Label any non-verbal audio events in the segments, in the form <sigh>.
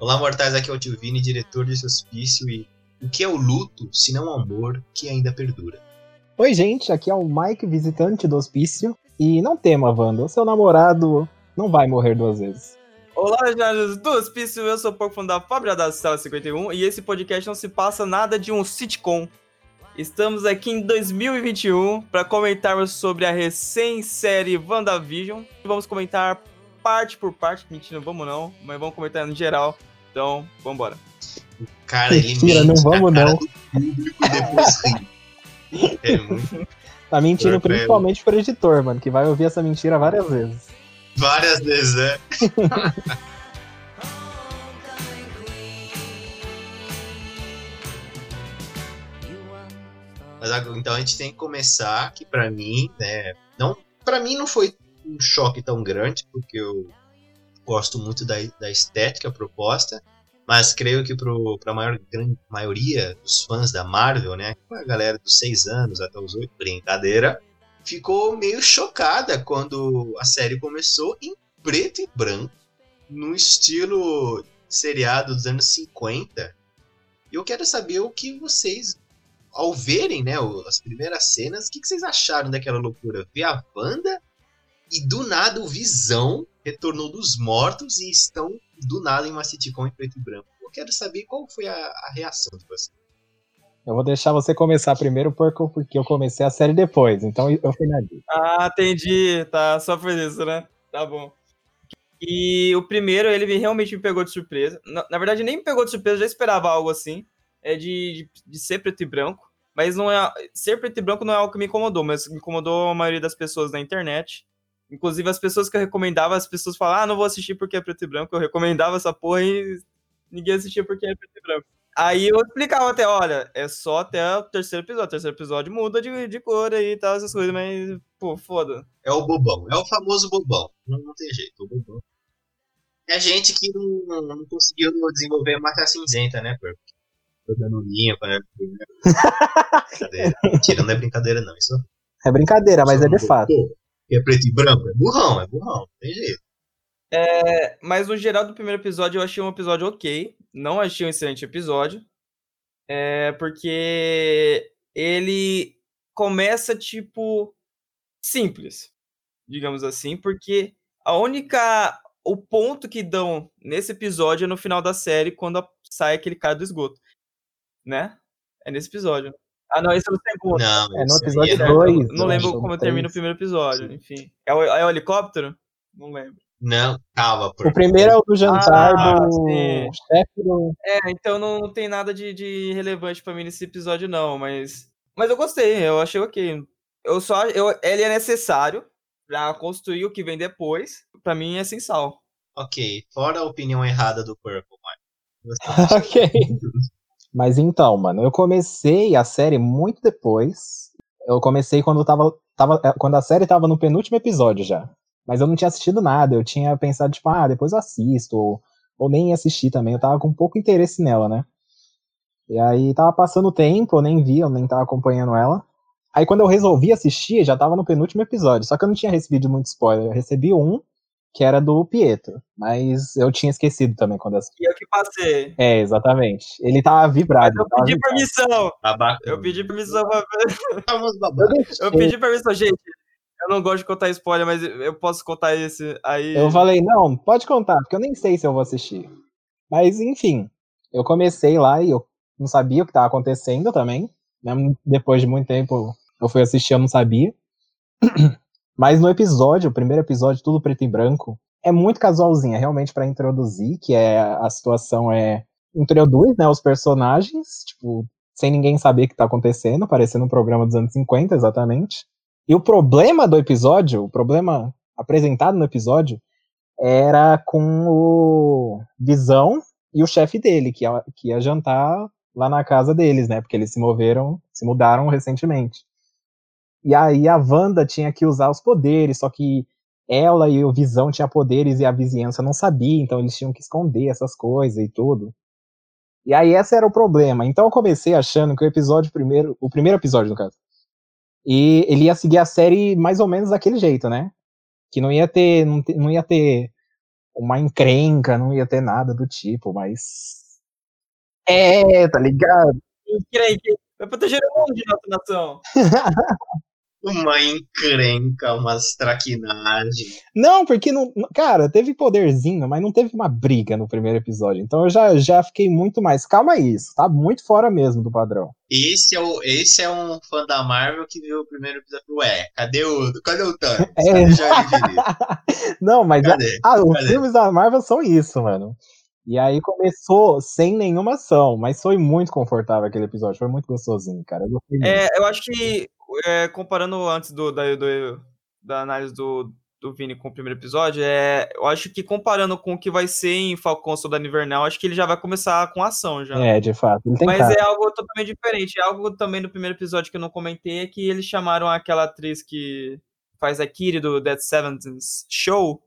Olá, mortais, aqui é o Tio Vini, diretor desse hospício e o que é o luto, se não o amor que ainda perdura? Oi, gente, aqui é o Mike, visitante do hospício. E não tema, Wanda, o seu namorado não vai morrer duas vezes. Olá, jornalistas do Hospício, eu sou o pouco fundo da Fábrica da Cela 51 e esse podcast não se passa nada de um sitcom. Estamos aqui em 2021 para comentarmos sobre a recém-série WandaVision. Vamos comentar parte por parte, mentira, não vamos não, mas vamos comentar no geral. Então, vamos embora. Cara, ele Mentira, mente não vamos não. depois. É muito... <laughs> Tá mentindo Eu pego. principalmente pro editor, mano, que vai ouvir essa mentira várias vezes. Várias vezes, né? <laughs> Mas agora, então a gente tem que começar que pra mim, né, não, para mim não foi um choque tão grande, porque eu gosto muito da, da estética proposta, mas creio que pro, pra maior grande maioria dos fãs da Marvel, né, a galera dos 6 anos até os 8, brincadeira, ficou meio chocada quando a série começou em preto e branco, no estilo seriado dos anos 50. E eu quero saber o que vocês, ao verem né, as primeiras cenas, o que, vocês acharam daquela loucura? Ver a Wanda e do nada o Visão retornou dos mortos e estão do nada em uma sitcom em preto e branco. Eu quero saber qual foi a, a reação de vocês. Eu vou deixar você começar primeiro porque eu- porque eu comecei a série depois, então eu finalizo. Ah, entendi, tá, só por isso, né? Tá bom. E o primeiro, ele me- realmente me pegou de surpresa. Na, na verdade, nem me pegou de surpresa, eu já esperava algo assim. É de, de, de ser preto e branco. Mas não é. Ser preto e branco não é algo que me incomodou, mas me incomodou a maioria das pessoas na internet. Inclusive, as pessoas que eu recomendava, as pessoas falavam, ah, não vou assistir porque é preto e branco. Eu recomendava essa porra e ninguém assistia porque é preto e branco. Aí eu explicava até, olha, é só até o terceiro episódio. O terceiro episódio muda de, de cor aí e tal, essas coisas, mas, pô, foda. É o bobão, é o famoso bobão. Não, não tem jeito, o bobão. É gente que não, não conseguiu desenvolver a marca cinzenta, né? Tô dando linha para. brincadeira. Mentira, não é brincadeira, não. Isso É brincadeira, mas é de um fato. bobão. Que é preto e branco? É burrão, é burrão. Não tem jeito. É, mas no geral do primeiro episódio eu achei um episódio ok. Não achei um excelente episódio. É porque ele começa, tipo, simples, digamos assim, porque a única. O ponto que dão nesse episódio é no final da série, quando sai aquele cara do esgoto. Né? É nesse episódio. Ah, não, esse é no segundo. Não, É, no episódio é- Eu dois, não eu lembro como termina o três. primeiro episódio, enfim. É o, é o helicóptero? Não lembro. Não, calma, O Purple. primeiro é o do jantar Ah, do sim. chefe do. É, então não, não tem nada de, de relevante pra mim nesse episódio, não, mas. Mas eu gostei, eu achei ok. Eu só. Eu, ele é necessário pra construir o que vem depois. Pra mim é sem sal. Ok, fora a opinião errada do Purple, Mike. <laughs> ok. Mas então, mano, eu comecei a série muito depois. Eu comecei quando tava, tava, é, quando a série tava no penúltimo episódio já. Mas eu não tinha assistido nada. Eu tinha pensado, tipo, ah, depois eu assisto. Ou, ou nem assisti também. Eu tava com pouco interesse nela, né? E aí tava passando o tempo, eu nem vi, eu nem tava acompanhando ela. Aí quando eu resolvi assistir, já tava no penúltimo episódio. Só que eu não tinha recebido muito spoiler. Eu recebi um, que era do Pietro. Mas eu tinha esquecido também quando assisti. E eu que passei. É, exatamente. Ele tava vibrado. Eu ele tava pedi vibrado. permissão. Babaca. Eu pedi permissão pra <laughs> Eu pedi permissão, gente. Eu não gosto de contar spoiler, mas eu posso contar esse aí. Eu falei, não, pode contar, porque eu nem sei se eu vou assistir. Mas, enfim, eu comecei lá e eu não sabia o que estava acontecendo também. Mesmo depois de muito tempo eu fui assistir, eu não sabia. <clears throat> Mas no episódio, o primeiro episódio, tudo preto e branco, é muito casualzinho, é realmente para introduzir, que é a situação é introduz, né, os personagens, tipo, sem ninguém saber o que tá acontecendo, parecendo um programa dos anos 50, exatamente. E o problema do episódio, o problema apresentado no episódio, era com o Visão e o chefe dele, que ia, que ia jantar lá na casa deles, né? Porque eles se moveram, se mudaram recentemente. E aí a Wanda tinha que usar os poderes, só que ela e o Visão tinham poderes e a vizinhança não sabia, então eles tinham que esconder essas coisas e tudo. E aí esse era o problema. Então eu comecei achando que o episódio primeiro, o primeiro episódio no caso, e ele ia seguir a série mais ou menos daquele jeito, né? Que não ia ter, não, te- não ia ter uma encrenca, não ia ter nada do tipo, mas. É, tá ligado? Encrenca. Vai proteger o mundo de nossa nação. <laughs> Uma encrenca, umas traquinagens. Não, porque não. Cara, teve poderzinho, mas não teve uma briga no primeiro episódio. Então eu já, já fiquei muito mais. Calma isso, tá muito fora mesmo do padrão. Esse é, o, esse é um fã da Marvel que viu o primeiro episódio. Ué, cadê o. Cadê o Thanos? <laughs> É. <laughs> Não, mas. Cadê? Ah, os Cadê? filmes da Marvel são isso, mano. E aí começou sem nenhuma ação, mas foi muito confortável aquele episódio, foi muito gostosinho, cara. Eu. É, eu acho que, é, comparando antes do, da, do- da análise do, do Vini com o primeiro episódio, é, eu acho que comparando com o que vai ser em Falcão Soldado Invernal, acho que ele já vai começar com ação já. É, de fato. Mas cara. é algo totalmente diferente. É algo também no primeiro episódio que eu não comentei, é que eles chamaram aquela atriz que faz a Kiri do Dead Seventh Show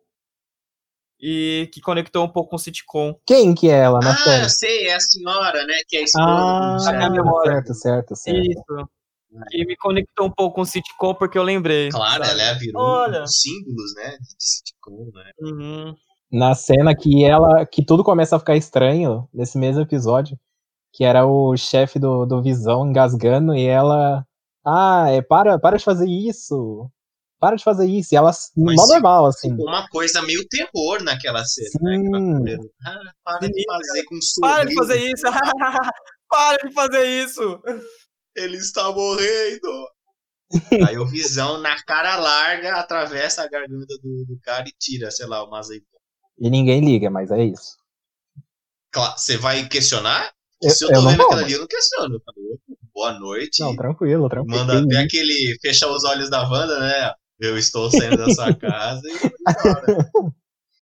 e que conectou um pouco com o sitcom. Quem que é ela na Ah, série? eu sei, é a senhora, né? Que é a esposa Ah, do a minha Jack. memória. certo, certo, certo. Isso. Que me conectou um pouco com o sitcom porque eu lembrei. Claro, sabe? ela é, virou Olha. um dos símbolos, né? De sitcom, né? Uhum. Na cena que ela. que tudo começa a ficar estranho nesse mesmo episódio. Que era o chefe do, do Visão engasgando e ela. Ah, é, para, para de fazer isso. Para de fazer isso. E ela, Mas mó normal, assim. Ficou uma coisa meio terror naquela cena, né? Sim. Aquela mulher, ah, para de fazer com um Para de sorriso. fazer isso! <laughs> Para de fazer isso! Ele está morrendo! Aí o Visão, na cara larga, atravessa a garganta do, do cara e tira, sei lá, uma azeitona. E ninguém liga, mas é isso. Claro, Você vai questionar? Eu- Se eu eu tô não vendo aquilo ali, eu não questiono. Eu falo, Boa noite. Não, tranquilo, tranquilo. Manda até aquele fechar os olhos da Wanda, né? Eu estou saindo da sua <laughs> casa e. <laughs>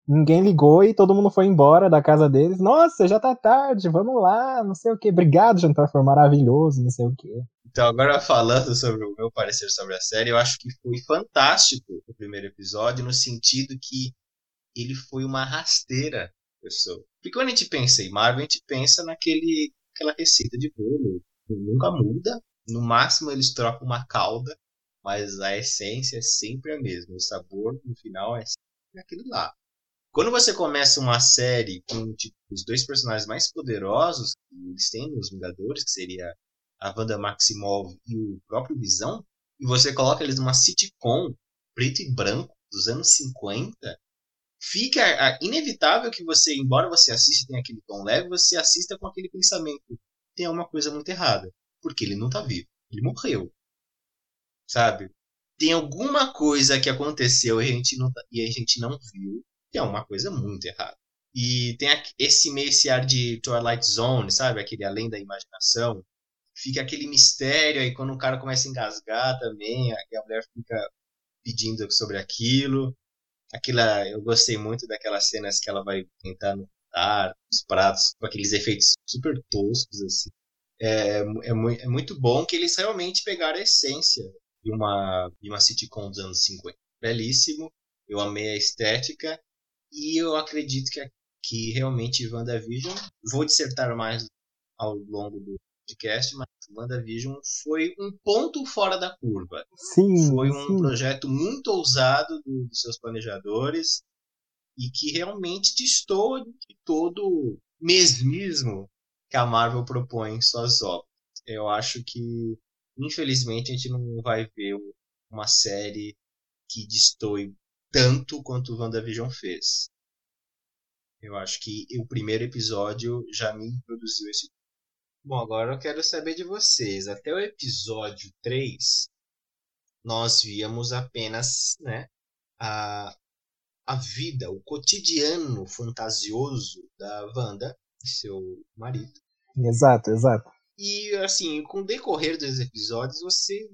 Ninguém ligou e todo mundo foi embora da casa deles. Nossa, já tá tarde, vamos lá, não sei o que. Obrigado, jantar foi maravilhoso, não sei o que. Então, agora falando sobre o meu parecer sobre a série, eu acho que foi fantástico o primeiro episódio, no sentido que ele foi uma rasteira, pessoa. Porque quando a gente pensa em Marvel, a gente pensa naquele aquela receita de bolo. Nunca muda. No máximo eles trocam uma calda, mas a essência é sempre a mesma. O sabor no final é sempre aquele lá. Quando você começa uma série com tipo, os dois personagens mais poderosos que eles têm nos Vingadores, que seria a Wanda Maximoff e o próprio Visão, e você coloca eles numa sitcom preto e branco dos anos 50, fica ah, inevitável que você, embora você assista e tenha aquele tom leve, você assista com aquele pensamento, tem alguma coisa muito errada, porque ele não tá vivo, ele morreu. Sabe? Tem alguma coisa que aconteceu e a gente não, tá- e a gente não viu, tem alguma coisa muito errada. E tem esse meio esse ar de Twilight Zone, sabe? Aquele além da imaginação fica aquele mistério aí quando o cara começa a engasgar também, a mulher fica pedindo sobre aquilo. Aquela, eu gostei muito daquelas cenas que ela vai tentar montar os pratos com aqueles efeitos super toscos assim. É, é, é muito bom que eles realmente pegaram a essência de uma de uma sitcom dos anos 50. Belíssimo. Eu amei a estética e eu acredito que que realmente WandaVision, vou dissertar mais ao longo do podcast, mas WandaVision foi um ponto fora da curva. Sim, Foi um sim. projeto muito ousado do- dos seus planejadores e que realmente distou de todo o mesmismo que a Marvel propõe em suas obras. Eu acho que, infelizmente, a gente não vai ver uma série que destoe tanto quanto o WandaVision fez. Eu acho que o primeiro episódio já me introduziu esse Bom, agora eu quero saber de vocês. Até o episódio 3, nós víamos apenas né, a, a vida, o cotidiano fantasioso da Wanda e seu marido. Exato, exato. E assim, com o decorrer dos episódios, você,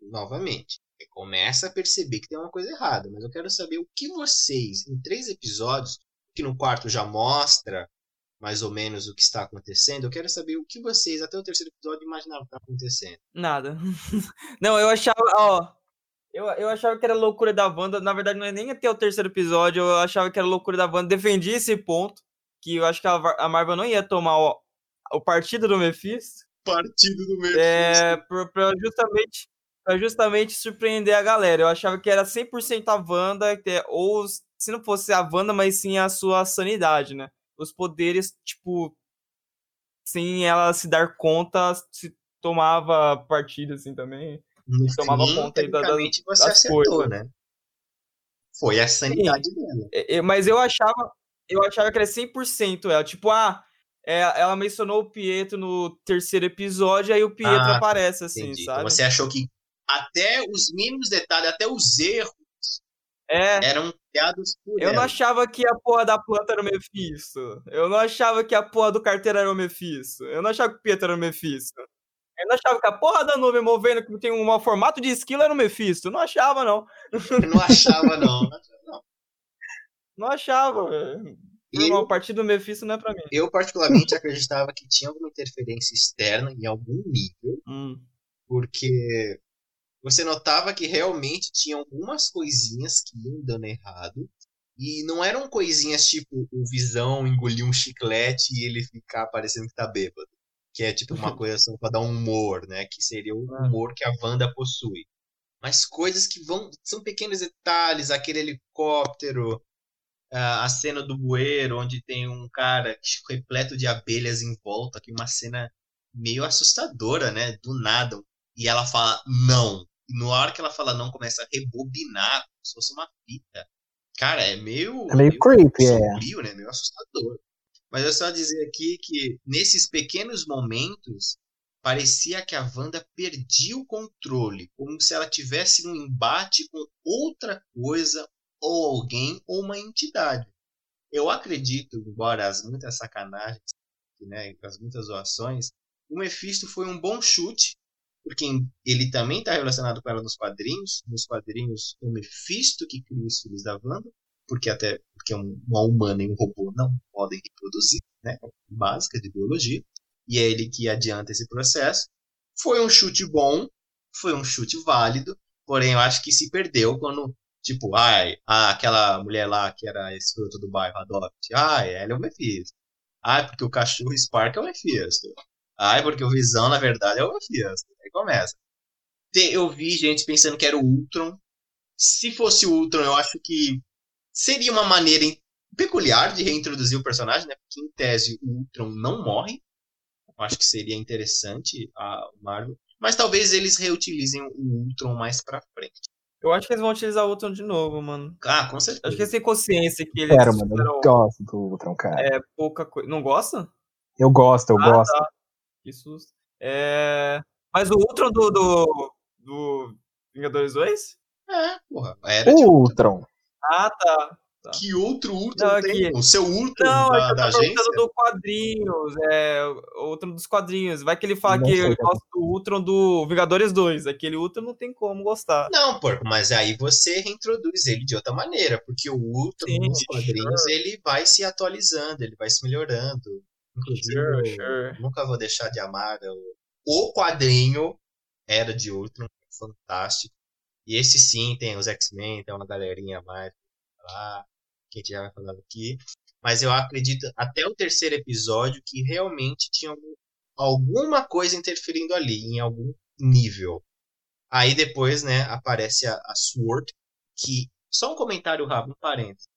novamente, começa a perceber que tem uma coisa errada. Mas eu quero saber o que vocês, em três episódios, que no quarto já mostra mais ou menos o que está acontecendo, eu quero saber o que vocês, até o terceiro episódio, imaginavam que está acontecendo. Nada. <laughs> Não, eu achava, ó. Eu, eu achava que era loucura da Wanda. Na verdade, não é nem até o terceiro episódio. Eu achava que era loucura da Wanda. Defendi esse ponto. Que eu acho que a, a Marvel não ia tomar o, o partido do Mephisto. Partido do meio. É, pra, pra justamente, pra justamente surpreender a galera. Eu achava que era 100% a Wanda, que é- ou se não fosse a Wanda, mas sim a sua sanidade, né? Os poderes, tipo, sem ela se dar conta, se tomava partido, assim, também. No tomava fim, conta da- tecnicamente, você das acertou, coisas. né? Foi a sanidade dela. É, é, Mas eu achava, eu achava que era 100% ela. Tipo, ah, é, ela mencionou o Pietro no terceiro episódio, aí o Pietro Ah, aparece, assim, Entendi. Então sabe? você achou que até os mínimos detalhes, até os erros É, eram criados por eu não ela. achava que a porra da planta era o Mephisto. Eu não achava que a porra do carteiro era o Mephisto. Eu não achava que o Pietro era o Mephisto. Eu não achava que a porra da nuvem movendo que tem um formato de esquilo era o Mephisto. Eu não achava, não. Eu não achava, não. Não. Não achava, velho. Eu- A partir do Mephisto não é pra mim. Eu, particularmente, acreditava que tinha alguma interferência externa em algum nível, Hum. porque você notava que realmente tinha algumas coisinhas que iam dando errado. E não eram coisinhas tipo o Visão engolir um chiclete e ele ficar parecendo que tá bêbado. Que é tipo uma <laughs> coisa só pra dar um humor, né? Que seria o Ah. humor que a Wanda possui. Mas coisas que vão. São pequenos detalhes, aquele helicóptero, a cena do bueiro, onde tem um cara repleto de abelhas em volta, que é uma cena meio assustadora, né? Do nada. E ela fala não. E na hora que ela fala não, começa a rebobinar, como se fosse uma fita. Cara, é meio. É meio creepy, é. sombrio, né? Meio assustador. Mas eu só dizer aqui que nesses pequenos momentos parecia que a Wanda perdia o controle, como se ela tivesse um embate com outra coisa, ou alguém, ou uma entidade. Eu acredito, embora as muitas sacanagens, né, as muitas zoações, o Mephisto foi um bom chute, porque ele também está relacionado com ela nos quadrinhos. Nos quadrinhos, o Mephisto que cria os filhos da Wanda, porque até porque um- uma humana e um robô não podem reproduzir, né? Básica de biologia. E é ele que adianta esse processo. Foi um chute bom, foi um chute válido, porém eu acho que se perdeu quando, tipo, ai, ah, aquela mulher lá que era escrota do bairro, Adopt, ai, ela é o Mephisto. Ai, porque o cachorro Spark é o Mephisto. Ai, porque o Visão, na verdade, é o Mephisto. Aí começa. Eu vi gente pensando que era o Ultron. Se fosse o Ultron, eu acho que seria uma maneira peculiar de reintroduzir o personagem, né? Porque em tese o Ultron não morre. Eu acho que seria interessante a Marvel. Mas talvez eles reutilizem o Ultron mais pra frente. Eu acho que eles vão utilizar o Ultron de novo, mano. Ah, com Acho que certeza. eles têm consciência que eles Sério, mano, eu gosto do Ultron, cara. é, pouca coisa. Não gosta? Eu gosto, eu Ah, gosto. tá. Que susto. É... Mas o Ultron do, do, do Vingadores 2? É, porra. Era O Ultron. Ultron. Ah, tá. Que outro Ultron Não, tem? aqui. O seu Ultron Não, da, é que eu da agência? do quadrinhos. É, o Ultron dos quadrinhos. Vai que ele fala Não que ele gosta do Ultron do Vingadores 2. Aquele Ultron não tem como gostar. Não, porco, mas aí você reintroduz ele de outra maneira, porque o Ultron Sim, nos quadrinhos ele vai se atualizando, ele vai se melhorando. Inclusive, Sure, sure. nunca vou deixar de amar o, o quadrinho Era de Ultron, fantástico. E esse sim tem os X-Men, tem uma galerinha a mais lá, que a gente já vai falando aqui. Mas eu acredito até o terceiro episódio que realmente tinha algum- alguma coisa interferindo ali, em algum nível. Aí depois, né, aparece a, a Sword, que. Só um comentário rápido, um parênteses.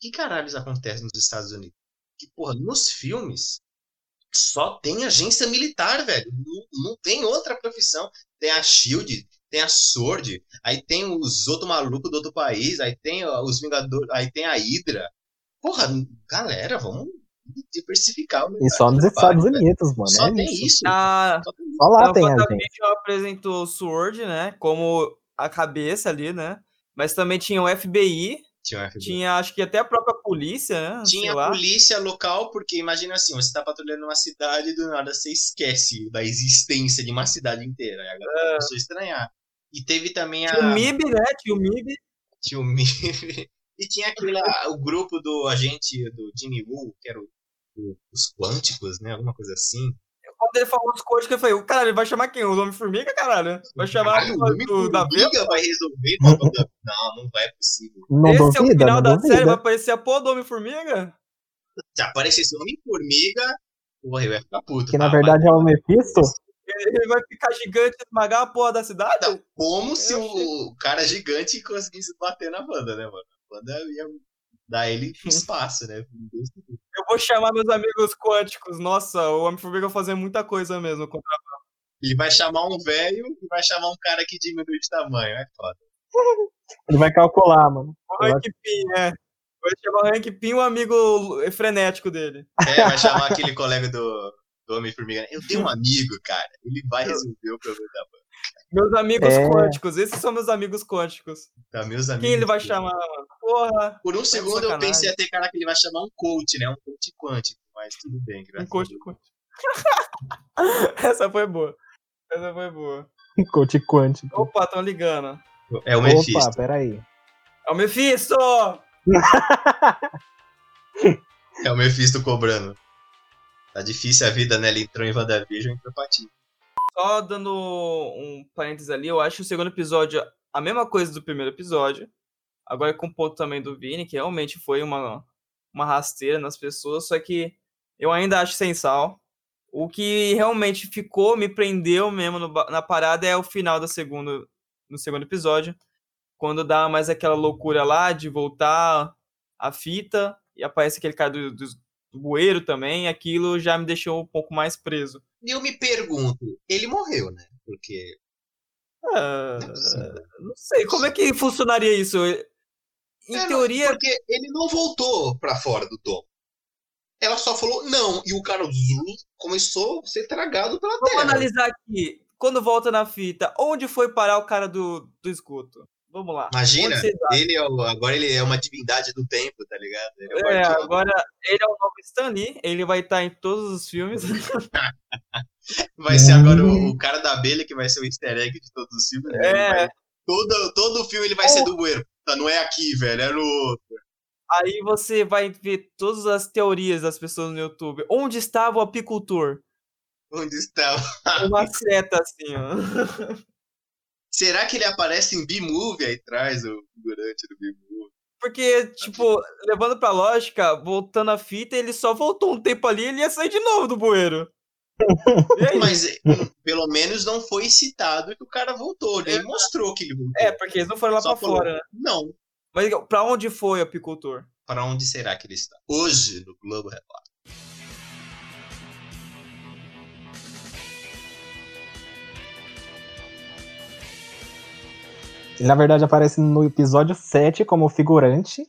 Que caralhos acontece nos Estados Unidos? Que, porra, nos filmes só tem agência militar, velho. Não, não tem outra profissão. Tem a Shield, tem a Sword, aí tem os outros malucos do outro país, aí tem os Vingadores, aí tem a Hydra. Porra, galera, vamos diversificar o E só nos Estados velho. Unidos, mano. Só é tem isso. isso. Na, Só tem isso. Só lá tem a gente. Apresentou o Sword, né? Como a cabeça ali, né? Mas também tinha o FBI, Tinha tinha acho que até a própria polícia, né? Tinha polícia local, porque imagina assim, você tá patrulhando uma cidade e do nada você esquece da existência de uma cidade inteira. Aí a galera começou a estranhar. E teve também a. Tinha o MIB, né? Tinha o MIB. Tinha o MIB. <laughs> E tinha aquele, o grupo do agente do Jimmy Woo, que era o- o- os Quânticos, né? Alguma coisa assim. Quando ele falou os códigos, eu falei, caralho, ele vai chamar quem? O Homem-Formiga, caralho? Vai chamar Caralho, o o da? Formiga vai resolver. o problema da- Não, não vai possível. Não Esse é o duvida, final não da série, vai duvida. aparecer a porra do Homem-Formiga? Se aparecesse o Homem-Formiga, porra, eu ia ficar puto. Que na Ah, verdade é o Mephisto. Ele vai ficar gigante e esmagar a porra da cidade? Não, como se Eu o cara gigante conseguisse bater na Wanda, né, mano? A Wanda ia Dá ele <laughs> espaço, né? Eu vou chamar meus amigos quânticos. Nossa, o Homem-Formiga vai fazer muita coisa mesmo contra Ele vai chamar um velho e vai chamar um cara que diminui de tamanho. É foda. <laughs> Ele vai calcular, mano. O Hank Pym, é. Vai chamar o Hank Pym o amigo frenético dele. É, vai <laughs> chamar aquele colega do, do Homem-Formiga. Eu tenho um amigo, cara. Ele vai resolver o problema da banda. Meus amigos É. quânticos. Esses são meus amigos quânticos. Tá, meus amigos. Quem ele vai chamar, mano? Porra. Por um de segundo eu pensei até, cara, que ele vai chamar um coach, né? Um coach quântico. Mas tudo bem, Um graças a coach Deus. quântico. <laughs> Essa foi boa. Essa foi boa. Coach quântico. Opa, estão ligando. É o Opa, Mephisto. peraí. É o Mephisto! É o Mephisto cobrando. Tá difícil a vida, né? Ele entrou em WandaVision e entrou ti. Só dando um parênteses ali, eu acho o segundo episódio a mesma coisa do primeiro episódio. Agora com o ponto também do Vini, que realmente foi uma, uma rasteira nas pessoas, só que eu ainda acho sem sal. O que realmente ficou, me prendeu mesmo no na parada é o final do segundo, no segundo episódio. Quando dá mais aquela loucura lá de voltar a fita e aparece aquele cara do, do, do bueiro também, aquilo já me deixou um pouco mais preso. E eu me pergunto, ele morreu, né? Porque. Ah, Não é não sei, como é que funcionaria isso? Em É, não, teoria, Porque ele não voltou pra fora do domo. Ela só falou não. E o cara começou a ser tragado pela vamos terra. analisar aqui. Quando volta na fita, onde foi parar o cara do, do esgoto? Vamos lá. Imagina, ele é o- agora ele é uma divindade do tempo, tá ligado? Ele é É, agora ele é o novo Stan Lee, ele vai estar em todos os filmes. <laughs> Vai ser agora o, o cara da abelha que vai ser o easter egg de todos os filmes. né? É. vai- todo, todo filme ele vai ser do bueiro. Tá, não é aqui, velho, é no outro. Aí você vai ver todas as teorias das pessoas no YouTube. Onde estava o apicultor? Onde está? Uma seta assim, ó. <laughs> Será que ele aparece em B-Movie aí atrás, o figurante do B-Movie? Porque, tipo, levando pra lógica, voltando a fita, ele só voltou um tempo ali e ele ia sair de novo do bueiro. Aí? <laughs> Mas hum, pelo menos não foi citado que o cara voltou. Nem mostrou que ele voltou. É, porque eles não foram lá Só pra falou, fora, né? Não. Mas pra onde foi o apicultor? Para onde será que ele está? Hoje, no Globo Repórter. Ele, na verdade, aparece no episódio 7 como figurante.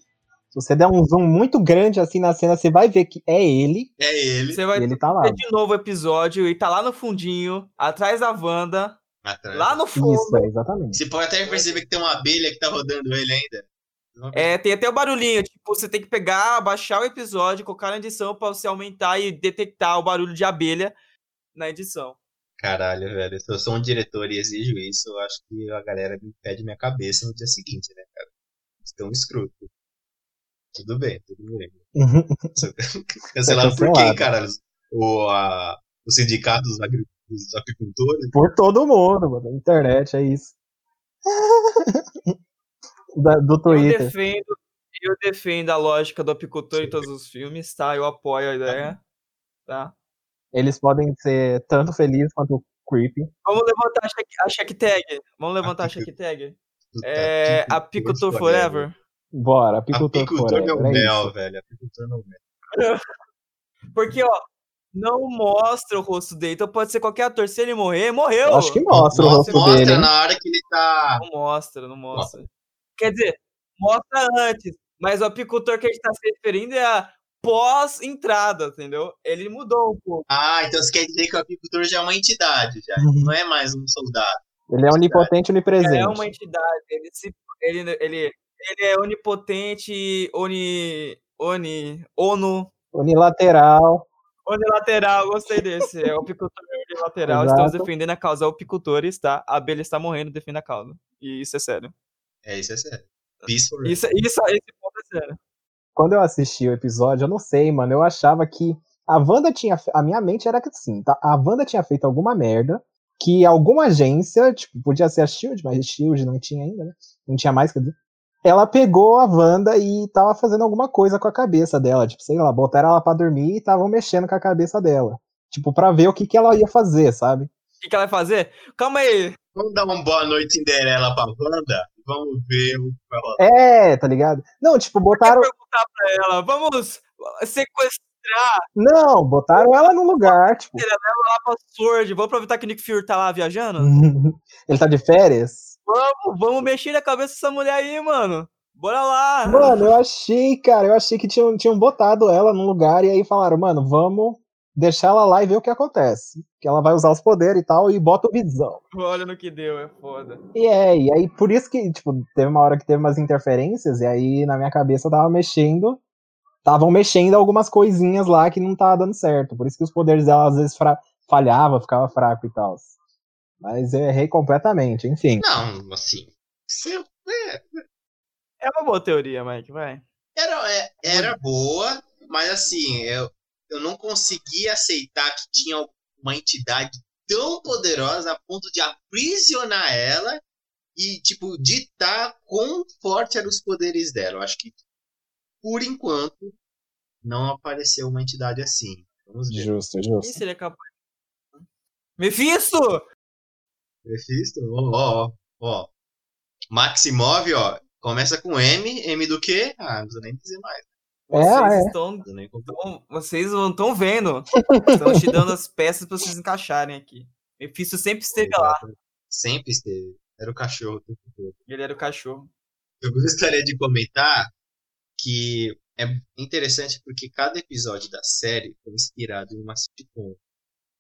Se você der um zoom muito grande assim na cena, você vai ver que é ele É ele. Você vai e ele tá lá. de novo o episódio e tá lá no fundinho, atrás da Wanda, Atrás. lá no fundo. Isso, é, exatamente. Você pode até perceber que tem uma abelha que tá rodando ele ainda. É, tem até o barulhinho, tipo, você tem que pegar, baixar o episódio, colocar na edição pra você aumentar e detectar o barulho de abelha na edição. Caralho, velho. Se eu sou um diretor e exijo isso, eu acho que a galera me pede minha cabeça no dia seguinte, né, cara? Estão escroto. Tudo bem, tudo bem. <laughs> Cancelado por quem, cara? O, a, o sindicato dos, agri- dos apicultores? Por todo mundo, mano. Internet, é isso. <laughs> Da- do Eu Twitter. defendo, eu defendo a lógica do apicultor em todos os filmes, tá? Eu apoio a ideia, tá? Eles podem ser tanto felizes quanto creepy. Vamos levantar a check, a check tag. Vamos levantar a check tag. É, que apicultor forever. Bora, apicultor, Apicultor forever, não é mel, isso. velho. Apicultor não mel. <laughs> Porque, ó, não mostra o rosto dele, então pode ser qualquer ator. Se ele morrer, morreu. Acho que mostra o Mostra, rosto mostra dele. hein? na hora que ele tá. Não mostra, não mostra. Quer dizer, mostra antes, mas o apicultor que a gente tá se referindo é a pós-entrada, entendeu? Ele mudou um pouco. Ah, então você quer dizer que o apicultor já é uma entidade, já. Uhum. Não é mais um soldado. Ele é onipotente e onipresente. É uma entidade, ele, se, ele, ele, ele é onipotente, oni, oni, ono, Unilateral. Unilateral, gostei desse. É o apicultor unilateral. Exato. Estamos defendendo a causa apicultores, tá? A abelha está morrendo, defenda a causa. E isso é sério. É, isso é sério. Peaceful. Isso, isso, esse ponto é sério. Quando eu assisti o episódio, eu não sei, mano. Eu achava que a Wanda tinha. A minha mente era que assim, tá? A Wanda tinha feito alguma merda. Que alguma agência, tipo, podia ser a Shield, mas a Shield não tinha ainda, né? Não tinha mais, quer dizer. Ela pegou a Wanda e tava fazendo alguma coisa com a cabeça dela. Tipo, sei lá, botaram ela pra dormir e estavam mexendo com a cabeça dela. Tipo, pra ver o que, que ela ia fazer, sabe? O que, que ela vai fazer? Calma aí. Vamos dar uma boa noite Cinderela pra Wanda? Vamos ver o que vai rolar. É, tá ligado? Não, tipo, botaram. perguntar pra ela, vamos sequestrar Não, botaram ela no lugar, tipo. lá pra Sword. Vamos aproveitar que o Nick Fury tá lá viajando? <laughs> Ele tá de férias? Vamos, vamos mexer na cabeça dessa mulher aí, mano. Bora lá. Mano, eu achei, cara, eu achei que tinham, tinham botado ela num lugar e aí falaram, mano, vamos deixar ela lá e ver o que acontece. Que ela vai usar os poderes e tal e bota o visão. Olha no que deu, é foda. E é, e aí por isso que, tipo, teve uma hora que teve umas interferências e aí na minha cabeça eu tava mexendo. Estavam mexendo algumas coisinhas lá que não tava dando certo. Por isso que os poderes dela às vezes fra falhava, ficava fraco e tal. Mas eu errei completamente, enfim. Não, assim. se- é, É uma boa teoria, Mike, vai. Era, é- era boa, mas assim, eu, eu não conseguia aceitar que tinha uma entidade tão poderosa a ponto de aprisionar ela e, tipo, ditar quão forte eram os poderes dela. Eu acho que, por enquanto, não apareceu uma entidade assim. Vamos ver. Justo, Quem justo. seria capaz? Mephisto! Mephisto, ó, ó, ó. Maximov, ó, começa com M. M do quê? Ah, não precisa nem dizer mais. É, Vocês é. estão. Não precisa nem contar. estão- Vocês não estão vendo. Estão te dando as peças pra vocês encaixarem aqui. Mephisto sempre esteve lá. Sempre esteve. Era o cachorro. o tempo todo. Ele era o cachorro. Eu gostaria de comentar que é interessante porque cada episódio da série foi inspirado em uma sitcom.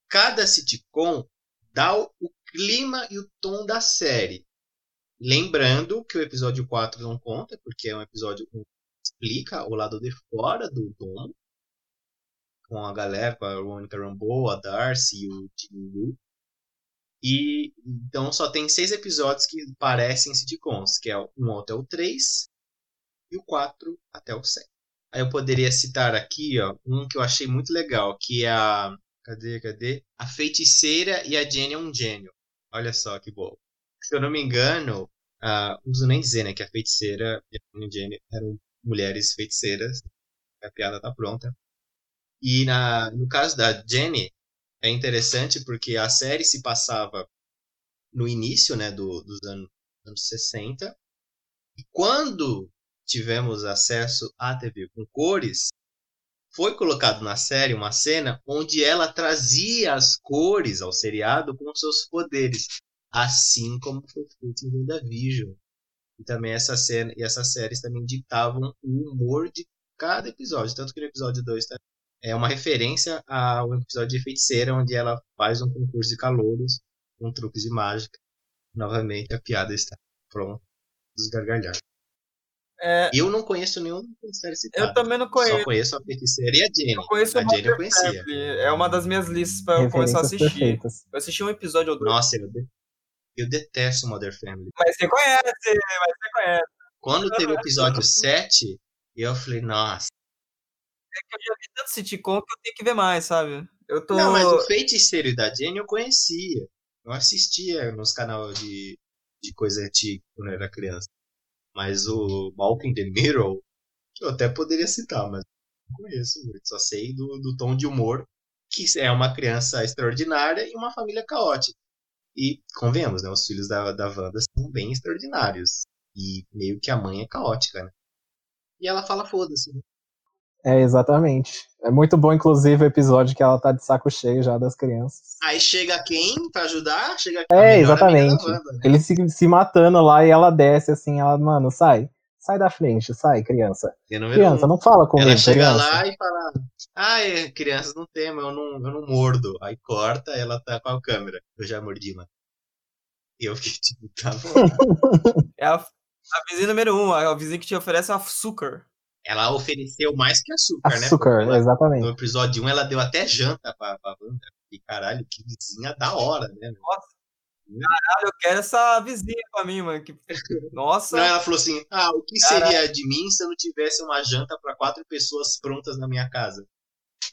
Cada sitcom dá o clima e o tom da série. Lembrando que o episódio 4 não conta, porque é um episódio que explica o lado de fora do domo. Com a galera, com a Monica Rambeau, a Darcy e o Jimmy Woo. E então só tem seis episódios que parecem sitcoms, que é o 1 até o 3 e o 4 até o 7. Aí eu poderia citar aqui, ó, um que eu achei muito legal, que é a cadê, cadê? A feiticeira e a Jenny é um gênio. Olha só que bom. Se eu não me engano, ah, não preciso nem dizer, né, que a feiticeira e a Jenny eram mulheres feiticeiras. A piada tá pronta. E na, no caso da Jenny, é interessante porque a série se passava no início né, do, dos anos, anos 60. E quando tivemos acesso à TV com cores, foi colocado na série uma cena onde ela trazia as cores ao seriado com seus poderes, assim como foi feito em WandaVision. E também essa cena e essas séries também ditavam o humor de cada episódio, tanto que no episódio 2 tá é uma referência ao episódio de Feiticeira, onde ela faz um concurso de calouros com truques de mágica. Novamente, a piada está pronta dos gargalhados. É, Eu não conheço nenhuma série citada. eu também não Só conheço. conheço a Feiticeira e a Jenny. Eu conheço a o Jenny eu conhecia. Family. É uma das minhas listas pra eu começar a assistir. perfeitas. Eu assisti um episódio ou dois. Nossa, eu, de- eu detesto Mother Family. Mas você conhece, mas você conhece. Quando teve o episódio 7, eu falei, nossa. Eu já vi tanto sitcom que eu tenho que ver mais, sabe? Eu tô. Não, mas o Feiticeiro da Jenny eu conhecia. Eu assistia nos canais de, de coisa antiga quando eu era criança. Mas o Malcolm the Mirror, eu até poderia citar, mas não conheço muito. Só sei do, do tom de humor, que é uma criança extraordinária e uma família caótica. E, convenhamos, né? Os filhos da, da Wanda são bem extraordinários. E meio que a mãe é caótica, né? E ela fala foda-se. É, exatamente. É muito bom, inclusive, o episódio que ela tá de saco cheio já das crianças. Aí chega quem pra ajudar? Chega É, exatamente. Wanda, né? Eles se, se matando lá e ela desce assim, ela, mano, sai. Sai da frente, sai, criança. Número Criança, um, não fala comigo, ela chega criança. lá e fala: Ah, é, crianças não temam, eu não, eu não mordo. Aí corta, ela tá com a câmera. Eu já mordi, mano. E eu fiquei tipo, tá bom. <laughs> É a, a vizinha número um, a vizinha que te oferece açúcar. ela ofereceu mais que açúcar, né? Açúcar, Porque ela- exatamente. no episódio 1 ela deu até janta pra, pra Wanda. E caralho, que vizinha da hora, né? Ah, eu quero essa vizinha pra mim, mano. Que... <laughs> Nossa. Não, ela falou assim: Ah, o que Caralho. seria de mim se eu não tivesse uma janta pra quatro pessoas prontas na minha casa?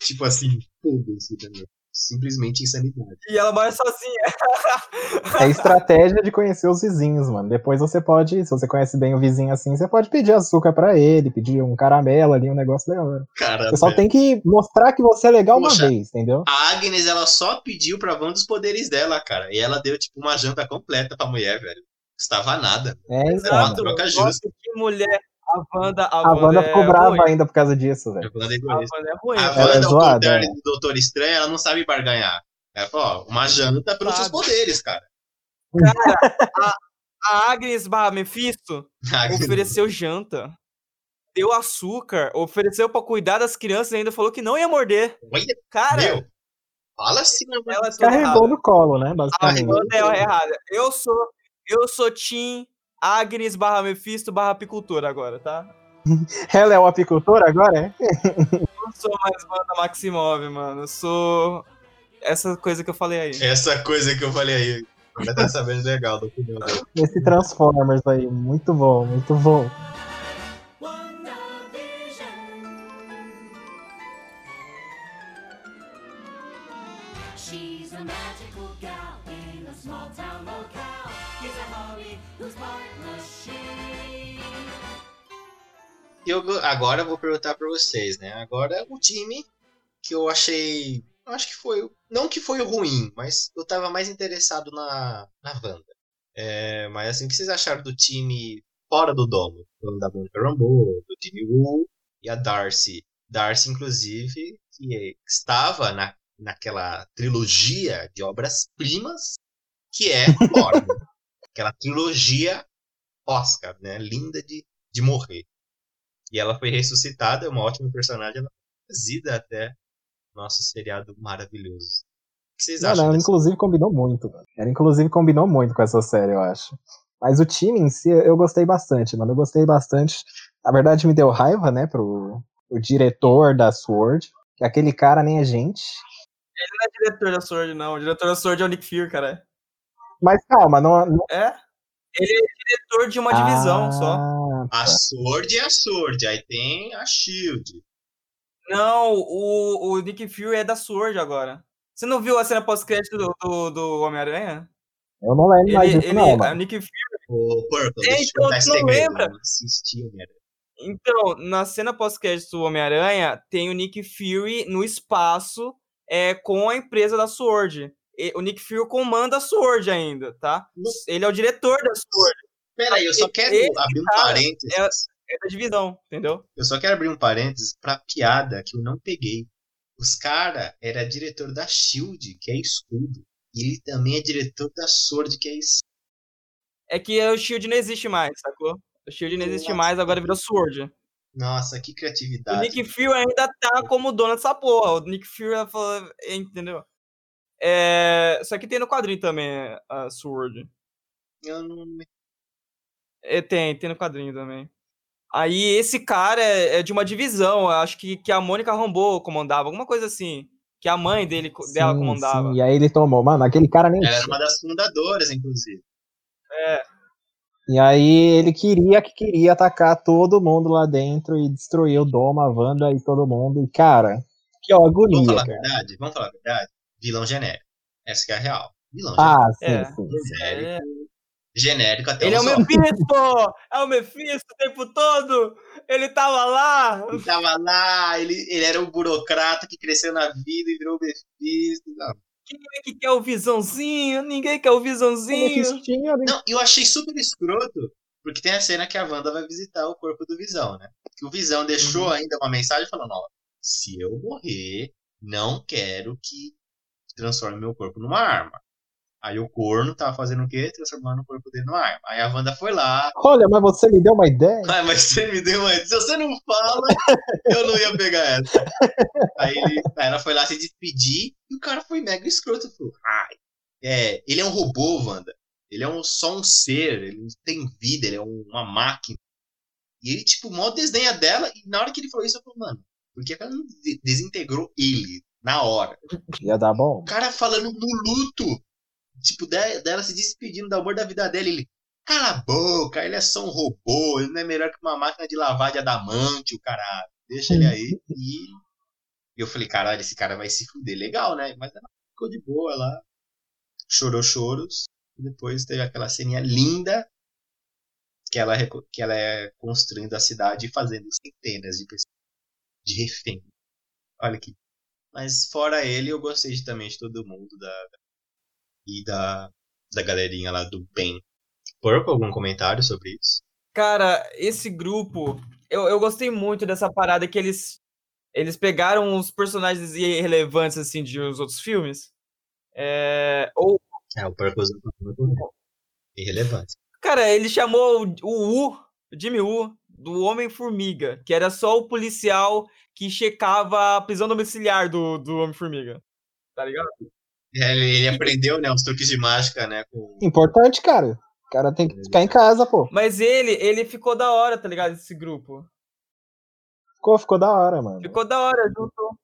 Tipo assim, foda-se, entendeu? Simplesmente insanidade. E ela mora sozinha. É estratégia de conhecer os vizinhos, mano. Depois você pode, se você conhece bem o vizinho assim, você pode pedir açúcar pra ele, pedir um caramelo ali, um negócio da hora. Você só tem que mostrar que você é legal Poxa. uma vez, entendeu? A Agnes, ela só pediu pra Wanda os poderes dela, cara. E ela deu, tipo, uma janta completa pra mulher, velho. Custava nada. É, Era então. uma troca Nossa, justa. que mulher. A Wanda, a A Wanda, Wanda é ficou brava ruim. ainda por causa disso, A velho. Wanda é A. Wanda é ruim. A é Wanda, ao zoada, é. do Doutor Estranho, ela não sabe barganhar. Ela fala, ó, uma janta pelos seus Sabe. poderes, cara. A Agnes barra Mephisto <laughs> ofereceu janta. Deu açúcar, ofereceu pra cuidar das crianças e ainda falou que não ia morder. Olha, Cara, meu, fala assim, né, ela é Carregou errada. no colo, né, A basicamente. Wanda é errada. Eu sou, eu sou Team Agnes barra Mephisto barra apicultor agora, tá? <laughs> Ela é o apicultor agora, é? <laughs> Não sou mais Wanda Maximov, mano. Eu sou essa coisa que eu falei aí. Essa coisa que eu falei aí. Já tá sabendo legal do. Esse Transformers aí, muito bom, muito bom. Eu, go- agora eu vou perguntar pra vocês, né? Agora o time que eu achei. Eu acho que foi. Não que foi ruim, mas eu tava mais interessado na, na Wanda. É, mas assim, o que vocês acharam do time fora do domo? Falando da Monica Rambeau, do time Wu e a Darcy. Darcy, inclusive, que estava na, naquela trilogia de obras-primas que é Thor. né? <laughs> Aquela trilogia Oscar, né? Linda de, de morrer. E ela foi ressuscitada, é uma ótima personagem, ela foi trazida até nosso seriado maravilhoso. O que vocês Mano, acham? ela dessa- inclusive combinou muito, mano. Ela inclusive combinou muito com essa série, eu acho. Mas o time em si, eu gostei bastante, mano. Eu gostei bastante. Na verdade, me deu raiva, né, pro o diretor da Sword. Que aquele cara nem é gente. Não é diretor da Sword, não. O diretor da Sword é o Nick Fury, cara. Mas calma, não. não... É? Ele é diretor de uma divisão Ah, só. A Sword é a Sword, aí tem a Shield. Não, o, o Nick Fury é da Sword agora. Você não viu a cena pós-crédito do, do, do Homem-Aranha? Eu não lembro mais Ele, disso, ele, não, o mano. Nick Fury. O Purple, É, então, tu esse não lembra? Então, na cena pós-crédito do Homem-Aranha, tem o Nick Fury no espaço é, com a empresa da Sword. O Nick Fury comanda a Sword ainda, tá? Ele é o diretor da Sword, Peraí, eu só quero Esse abrir um parênteses. é da divisão, entendeu? Eu só quero abrir um parênteses pra piada que eu não peguei. Os cara era diretor da Shield, que é escudo. E ele também é diretor da Sword, que é escudo. É que o Shield não existe mais, sacou? O Shield não existe Nossa. mais, agora virou Sword. Nossa, que O criatividade. Nick Fury ainda tá como dono dessa porra. O Nick Fury falou, entendeu? É, só que tem no quadrinho também a Sword. Eu não... É, tem, tem no quadrinho também. Aí esse cara é, é de uma divisão, acho que, que a Mônica Rambeau comandava, alguma coisa assim. Que a mãe dele, dela Sim, comandava. sim, E aí ele tomou, mano, aquele cara nem. Ela era uma das fundadoras, inclusive. E aí ele queria que queria atacar todo mundo lá dentro e destruir o Doma, a Wanda e todo mundo. E, cara, que Vamos agonia, falar a verdade? Vamos falar a verdade? Vilão genérico. Essa que é a real. Vilão Ah, sim, É. sim. genérico. É. Genérico até Ele é o. Mephisto! É o Mephisto o tempo todo! Ele tava lá! Ele tava lá, ele, ele era um burocrata que cresceu na vida e virou Mephisto. Não, Quem é que quer o Visãozinho? Ninguém quer o Visãozinho! Né? Não, eu achei super escroto, porque tem a cena que a Wanda vai visitar o corpo do Visão, né? Que o Visão deixou Uhum. ainda uma mensagem falando, ó, se eu morrer, não quero que transforme meu corpo numa arma. Aí o corno tava fazendo o quê? Transformando o corpo dele numa arma. Aí a Wanda foi lá, Olha, mas você me deu uma ideia. <laughs> ah, mas você me deu uma. Se você não fala, eu não ia pegar essa. Aí, ele, aí ela foi lá se despedir e o cara foi mega escroto. Falou, ai, é, ele é um robô, Wanda. Ele é um, só um ser, ele não tem vida, ele é um- uma máquina. E ele, tipo, mó desdenha dela. E na hora que ele falou isso, eu falei, mano, por que ela não de- desintegrou ele na hora? Ia dar bom. O cara falando no luto, tipo, de- dela se despedindo do amor da vida dele. Ele, cala a boca, ele é só um robô, ele não é melhor que uma máquina de lavar de adamante, o caralho. Deixa ele aí. E eu falei, caralho, esse cara vai se fuder legal, né? Mas ela ficou de boa lá, chorou choros. E depois teve aquela ceninha linda que ela, que ela é construindo a cidade e fazendo centenas de pessoas, de refém. Olha que mas fora ele, eu gostei de- também de todo mundo da, da- e da, da galerinha lá do bem. Purple, algum comentário sobre isso? Cara, esse grupo, eu, eu gostei muito dessa parada que eles eles pegaram os personagens irrelevantes assim de os outros filmes. É, ou, É, o Purple muito irrelevante. cara, ele chamou o, U, o Jimmy Woo, do Homem-Formiga, que era só o policial que checava a prisão domiciliar do, do Homem-Formiga. Tá ligado? É, Ele, ele aprendeu, né, os truques de mágica, né, com... Importante, cara. O cara tem que ficar em casa, pô. Mas ele, ele ficou da hora, tá ligado? Esse grupo. Ficou, ficou da hora, mano. Ficou da hora, juntou.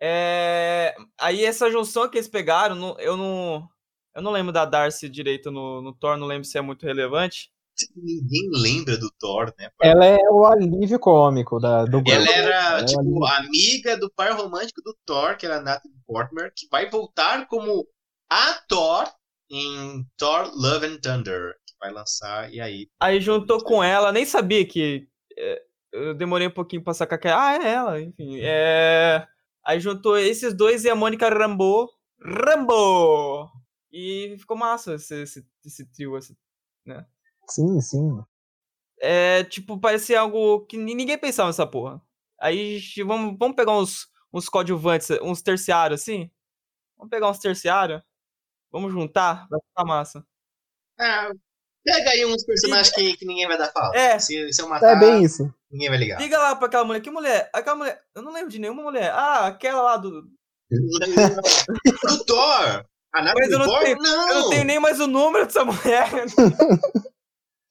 É, Aí essa junção que eles pegaram, eu não. Eu não lembro da Darcy direito no, no Thor, não lembro se é muito relevante. Ninguém lembra do Thor, né? Ela é o alívio cômico da, do grupo. Ela era, é tipo, amiga do par romântico do Thor, que era a Natalie Portman, que vai voltar como a Thor em Thor Love and Thunder, que vai lançar, e aí... Aí juntou com ela, nem sabia que. é, eu demorei um pouquinho pra sacar que. Ah, é ela, enfim. É... Aí juntou esses dois e a Mônica Rambo. Rambo! E ficou massa esse, esse, esse trio, esse Sim, sim. É, tipo, parecia algo que ni- ninguém pensava nessa porra. Aí vamos, vamos pegar uns, uns coadjuvantes, uns terciários assim? Vamos pegar uns terciários? Vamos juntar? Vai ficar massa. Ah, pega aí uns personagens que, que ninguém vai dar falta. É. Se, se eu matar, É bem isso. ninguém vai ligar. Liga lá pra aquela mulher. Que mulher? Aquela mulher. Eu não lembro de nenhuma mulher. Ah, aquela lá do. <laughs> do Thor! A Mas Natalie eu não Portman, tenho- não! Eu não tenho nem mais o número dessa mulher. <laughs>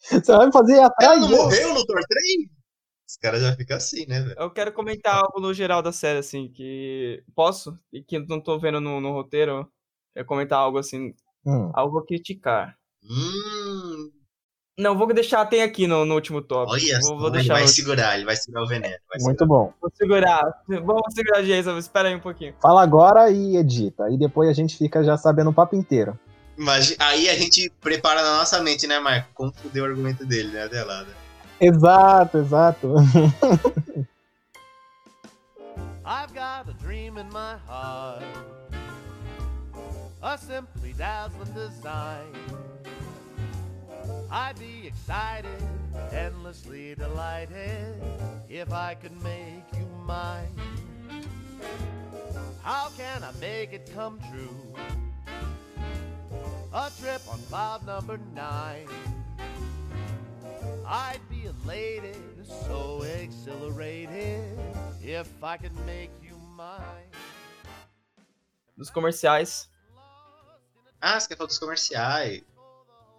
<laughs> Você vai me fazer ir Ela não morreu no Thor 3? Os caras já ficam assim, né, velho? Eu quero comentar algo no geral da série, assim, que. Posso? E que não tô vendo no, no roteiro. É comentar algo assim. Hum. Algo a criticar. Hum, Não, vou deixar, tem aqui no, no último tópico. olha vou, vou ele vai segurar, ele vai segurar o veneno. vai Muito bom. Vou segurar. Vamos segurar, Jason. Espera aí um pouquinho. Fala agora e edita. E depois a gente fica já sabendo o papo inteiro. Mas aí a gente prepara na nossa mente, né, Marco? Como fudeu o argumento dele, né, até lá. né? Exato, exato. <laughs> I've got a dream in my heart, a simply dazzling design. I'd be excited, endlessly delighted, if I could make you mine. How can I make it come true? A trip on cloud number nine. I'd be elated, so exhilarated, if I could make you mine. Dos comerciais. Ah, você quer falar dos comerciais?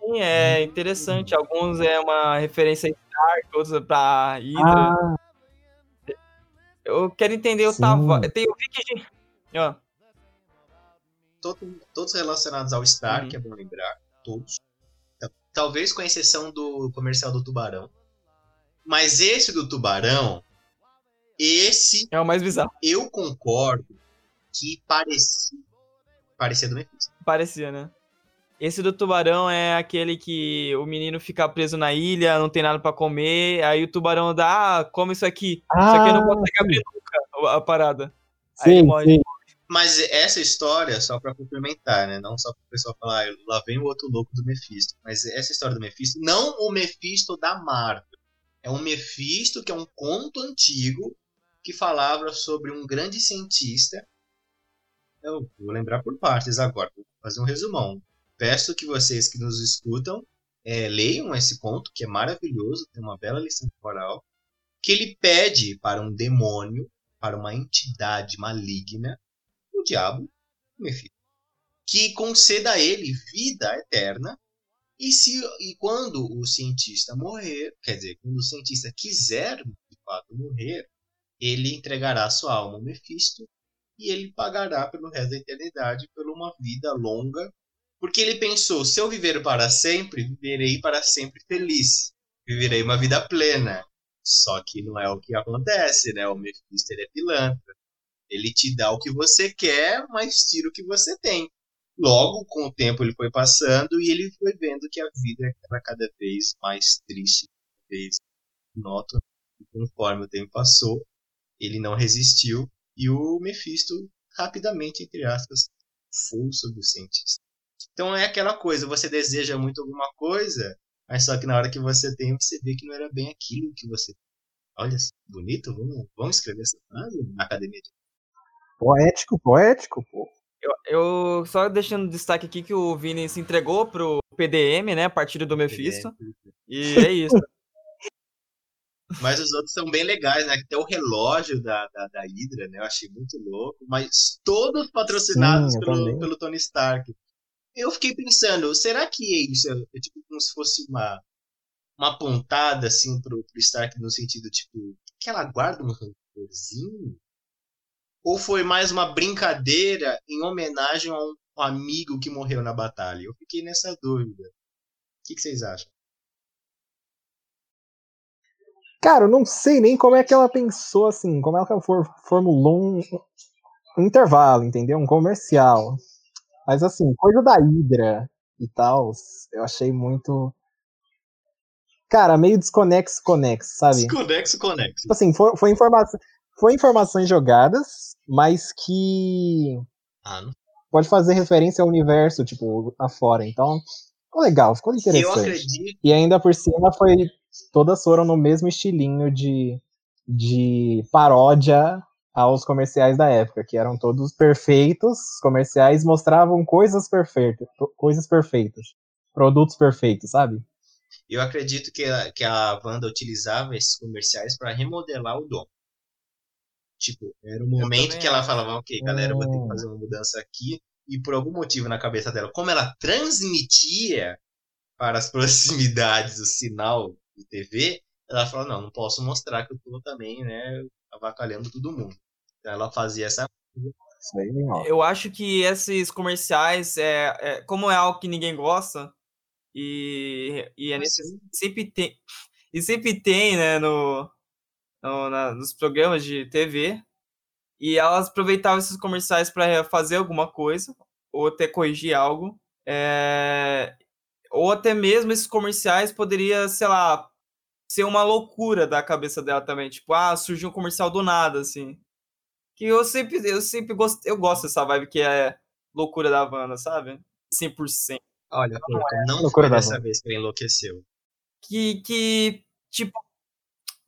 Sim, é interessante. Alguns é uma referência a Stark, outros é pra Hydra. Ah, Eu quero entender o sim. Tava. Tem o Vicky. Ó, Todo- todos relacionados ao Star, Uhum. que é bom lembrar. Todos. Talvez com exceção do comercial do Tubarão. Mas esse do Tubarão, esse é o mais bizarro. eu concordo que parecia, parecia do Mephisto. Parecia, né? Esse do tubarão é aquele que o menino fica preso na ilha, não tem nada pra comer, aí o tubarão dá, ah, come isso aqui. Isso aqui não Ah, consegue abrir nunca a- parada. Aí ele sim, morre. sim. Mas essa história, só pra complementar, né? Não só pro pessoal falar, ah, lá vem o outro louco do Mephisto. Mas essa história do Mephisto, não o Mephisto da Marvel. É um Mephisto que é um conto antigo que falava sobre um grande cientista. Eu vou lembrar por partes agora, vou fazer um resumão. Peço que vocês que nos escutam é, leiam esse conto, que é maravilhoso, tem uma bela lição moral. Que ele pede para um demônio, para uma entidade maligna, o diabo, que conceda a ele vida eterna. E, se, e quando o cientista morrer, quer dizer, quando o cientista quiser de fato morrer, ele entregará sua alma ao Mephisto e ele pagará pelo resto da eternidade por uma vida longa, porque ele pensou: se eu viver para sempre, viverei para sempre feliz, viverei uma vida plena. Só que não é o que acontece, né? O Mephisto é pilantra. Ele te dá o que você quer, mas tira o que você tem. Logo, com o tempo, ele foi passando e ele foi vendo que a vida era cada vez mais triste, cada vez nota. Conforme o tempo passou, ele não resistiu e o Mephisto, rapidamente, entre aspas, foi sobre o cientista. Então é aquela coisa, você deseja muito alguma coisa Mas só que na hora que você tem, você vê que não era bem aquilo que você. Olha, bonito, vamos, vamos escrever essa frase na academia. de- Poético, poético, pô. Eu, eu só deixando destaque aqui que o Vini se entregou pro PDM, né? Partido do Mephisto. E é isso. <laughs> Mas os outros são bem legais, né? Até o relógio da, da, da Hydra, né? Eu achei muito louco. Mas todos patrocinados Sim, pelo, também. pelo Tony Stark. Eu fiquei pensando, será que é isso é, é tipo como se fosse uma, uma pontada assim pro, pro Stark no sentido, tipo, que ela guarda um rancorzinho? Ou foi mais uma brincadeira em homenagem a um amigo que morreu na batalha? Eu fiquei nessa dúvida. O que, que vocês acham? Cara, eu não sei nem como é que ela pensou assim, como é que ela for, formulou um, um intervalo, entendeu? Um comercial. Mas assim, coisa da Hydra e tal, eu achei muito. Cara, meio desconexo, conexo, sabe? Desconexo, conexo. Tipo assim, foi, foi, informação, foi informações jogadas, mas que Ah, pode fazer referência ao universo, tipo, afora. Então, ficou legal, ficou Eu interessante. acredito. E ainda por cima foi. Todas foram no mesmo estilinho de, de paródia aos comerciais da época, que eram todos perfeitos. Os comerciais mostravam coisas perfeitas, coisas perfeitas, produtos perfeitos, sabe? Eu acredito que a, que a Wanda utilizava esses comerciais para remodelar o dom. Tipo, era o momento que ela falava, ok, galera, eu vou ter que fazer uma mudança aqui. E por algum motivo na cabeça dela, como ela transmitia para as <laughs> proximidades o sinal de TV, ela falou, não, não posso mostrar que eu tô também, né, avacalhando todo mundo. Então ela fazia essa ó. Eu acho que esses comerciais, é, é- como é algo que ninguém gosta, e, e é nesse, sempre tem, e sempre tem, né, no, no- na- nos programas de TV, e elas aproveitavam esses comerciais para fazer alguma coisa, ou até corrigir algo, é, ou até mesmo esses comerciais poderia, sei lá, ser uma loucura da cabeça dela também, tipo, ah, surgiu um comercial do nada, assim. Que eu sempre, eu sempre gosto, eu gosto dessa vibe que é loucura da Wanda, sabe? 100%. Olha, não loucura foi da dessa vez que enlouqueceu. Que, que, tipo,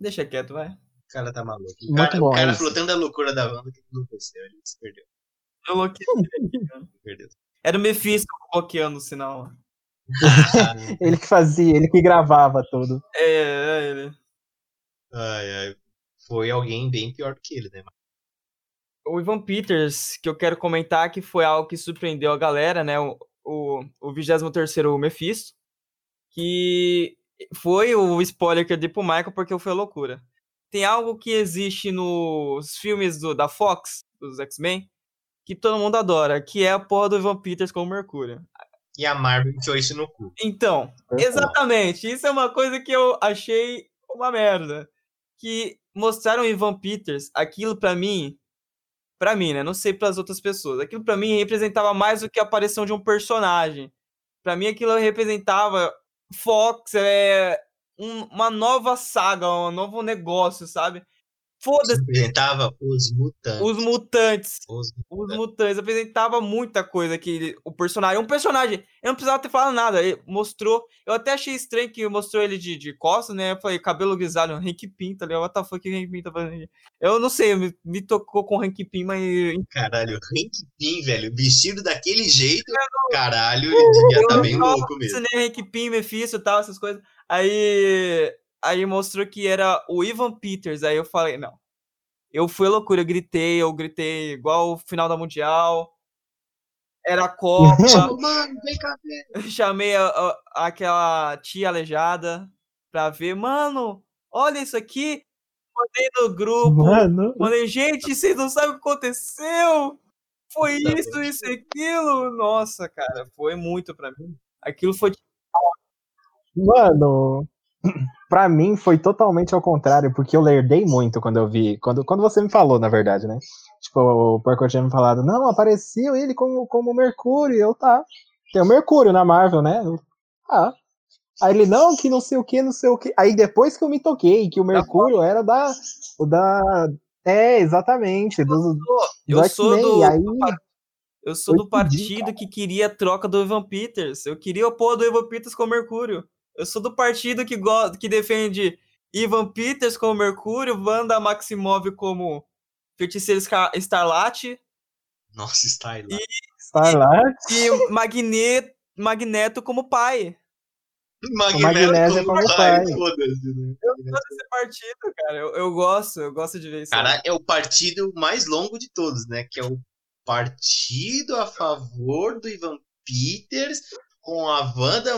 deixa quieto, vai. O cara tá maluco. O Muito cara, bom o cara falou tanto da loucura da Wanda que ele enlouqueceu. Ele se perdeu. Eu bloqueei. <laughs> perdeu. Era o Mephisto bloqueando o sinal. <laughs> Ele que fazia, ele que gravava tudo. É, é ele. Ai, ai. Foi alguém bem pior do que ele, né? O Ivan Peters, que eu quero comentar que foi algo que surpreendeu a galera, né? O, o, o 23º Mephisto, que foi o spoiler que eu dei pro Michael porque foi loucura. Tem algo que existe nos filmes do, da Fox, dos X-Men, que todo mundo adora, que é a porra do Ivan Peters como Mercúrio. E a Marvel enfiou isso no cu. Então, exatamente. Isso é uma coisa que eu achei uma merda. Que mostraram o Ivan Peters, aquilo pra mim, pra mim, né? Não sei pras outras pessoas. Aquilo pra mim representava mais do que a aparição de um personagem. Pra mim aquilo representava Fox, é um- uma nova saga, um novo negócio, sabe? Foda-se Apresentava os mutantes. os mutantes. Os- Os mutantes apresentava muita coisa que ele- o personagem. Um personagem, eu não precisava ter falado nada. Ele mostrou. Eu até achei estranho que mostrou ele de, de costas, né? Eu falei, cabelo grisalho, Hank Pym, tá ligado? What the fuck Hank Pym tá fazendo? Eu não sei, me, me tocou com o Hank Pym, mas. Caralho, Hank Pym, velho, vestido daquele jeito, caralho, ele devia estar eu bem louco mesmo. em Hank Pym, Mephisto e tal, essas coisas. Aí. Aí mostrou que era o Ivan Peters. Aí eu falei, não. Eu fui loucura, eu gritei, eu gritei igual o final da Mundial. Era a Copa. <laughs> Mano, vem cá, velho. <laughs> chamei a- a- aquela tia aleijada pra ver, mano, olha isso aqui. Mandei no grupo, Mano, mandei, gente, vocês não sabem o que aconteceu. Foi isso, isso e aquilo. Nossa, cara, foi muito pra mim. Aquilo foi. mano, <clears throat> pra mim foi totalmente ao contrário, porque eu lerdei muito quando eu vi, quando, quando você me falou, na verdade, né? Tipo, o Porco tinha me falado, não, apareceu ele como, como Mercúrio, eu tá. Tem o Mercúrio na Marvel, né? Eu, ah. Aí ele, não, que não sei o que, não sei o que. Aí depois que eu me toquei, que o Mercúrio era da. O da. É, exatamente. Do, Eu do sou do. aí- Eu sou do partido que queria a troca do Evan Peters. Eu queria o porra do Evan Peters com o Mercúrio. Eu sou do partido que, go que defende Ivan Peters como Mercúrio, Wanda Maximov como Feiticeiro Scar Starlat Nossa, aí lá. Starlight. e Magneto, Magneto como pai. Magnésia como pai. Foda-se, né? Eu gosto desse partido, cara. Eu, eu gosto, eu gosto de ver isso. Cara, é o partido mais longo de todos, né? Que é o partido a favor do Ivan Peters, com a Wanda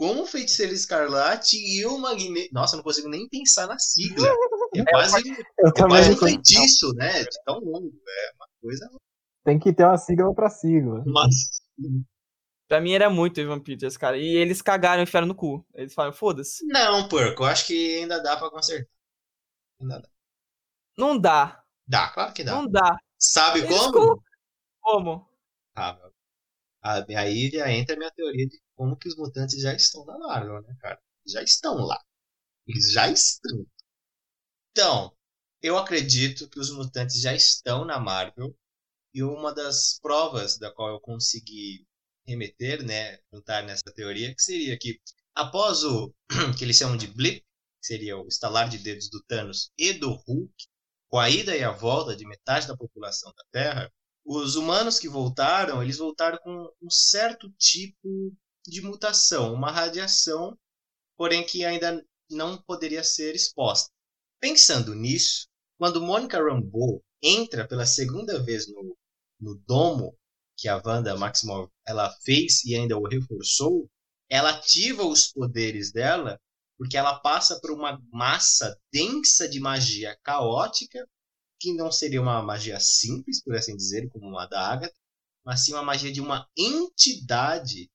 Maximov como feiticeiro escarlate e o Magneto. Nossa, eu não consigo nem pensar na sigla. É quase, Eu é quase um feitiço, né? De tão longo. É uma coisa. tem que ter uma sigla pra sigla. Nossa. Pra mim era muito Ivan Peters, cara. E eles cagaram e enfiaram no cu. Eles falaram, foda-se. Não, porco, eu acho que ainda dá pra consertar. Ainda dá. Não dá. Dá, claro que dá. Não dá. Sabe Eles como? Como? Ah. Ah, aí já entra a minha teoria de como que os mutantes já estão na Marvel, né, cara? Já estão lá. Eles já estão. Então, eu acredito que os mutantes já estão na Marvel. E uma das provas da qual eu consegui remeter, né, juntar nessa teoria, que seria que após o <clears throat> que eles chamam de blip, que seria o estalar de dedos do Thanos e do Hulk, com a ida e a volta de metade da população da Terra, os humanos que voltaram, eles voltaram com um certo tipo de mutação, uma radiação, porém que ainda não poderia ser exposta. Pensando nisso, quando Monica Rambeau entra pela segunda vez no, no domo que a Wanda Maximoff ela fez e ainda o reforçou, ela ativa os poderes dela porque ela passa por uma massa densa de magia caótica que não seria uma magia simples, por assim dizer, como uma da Agatha, mas sim uma magia de uma entidade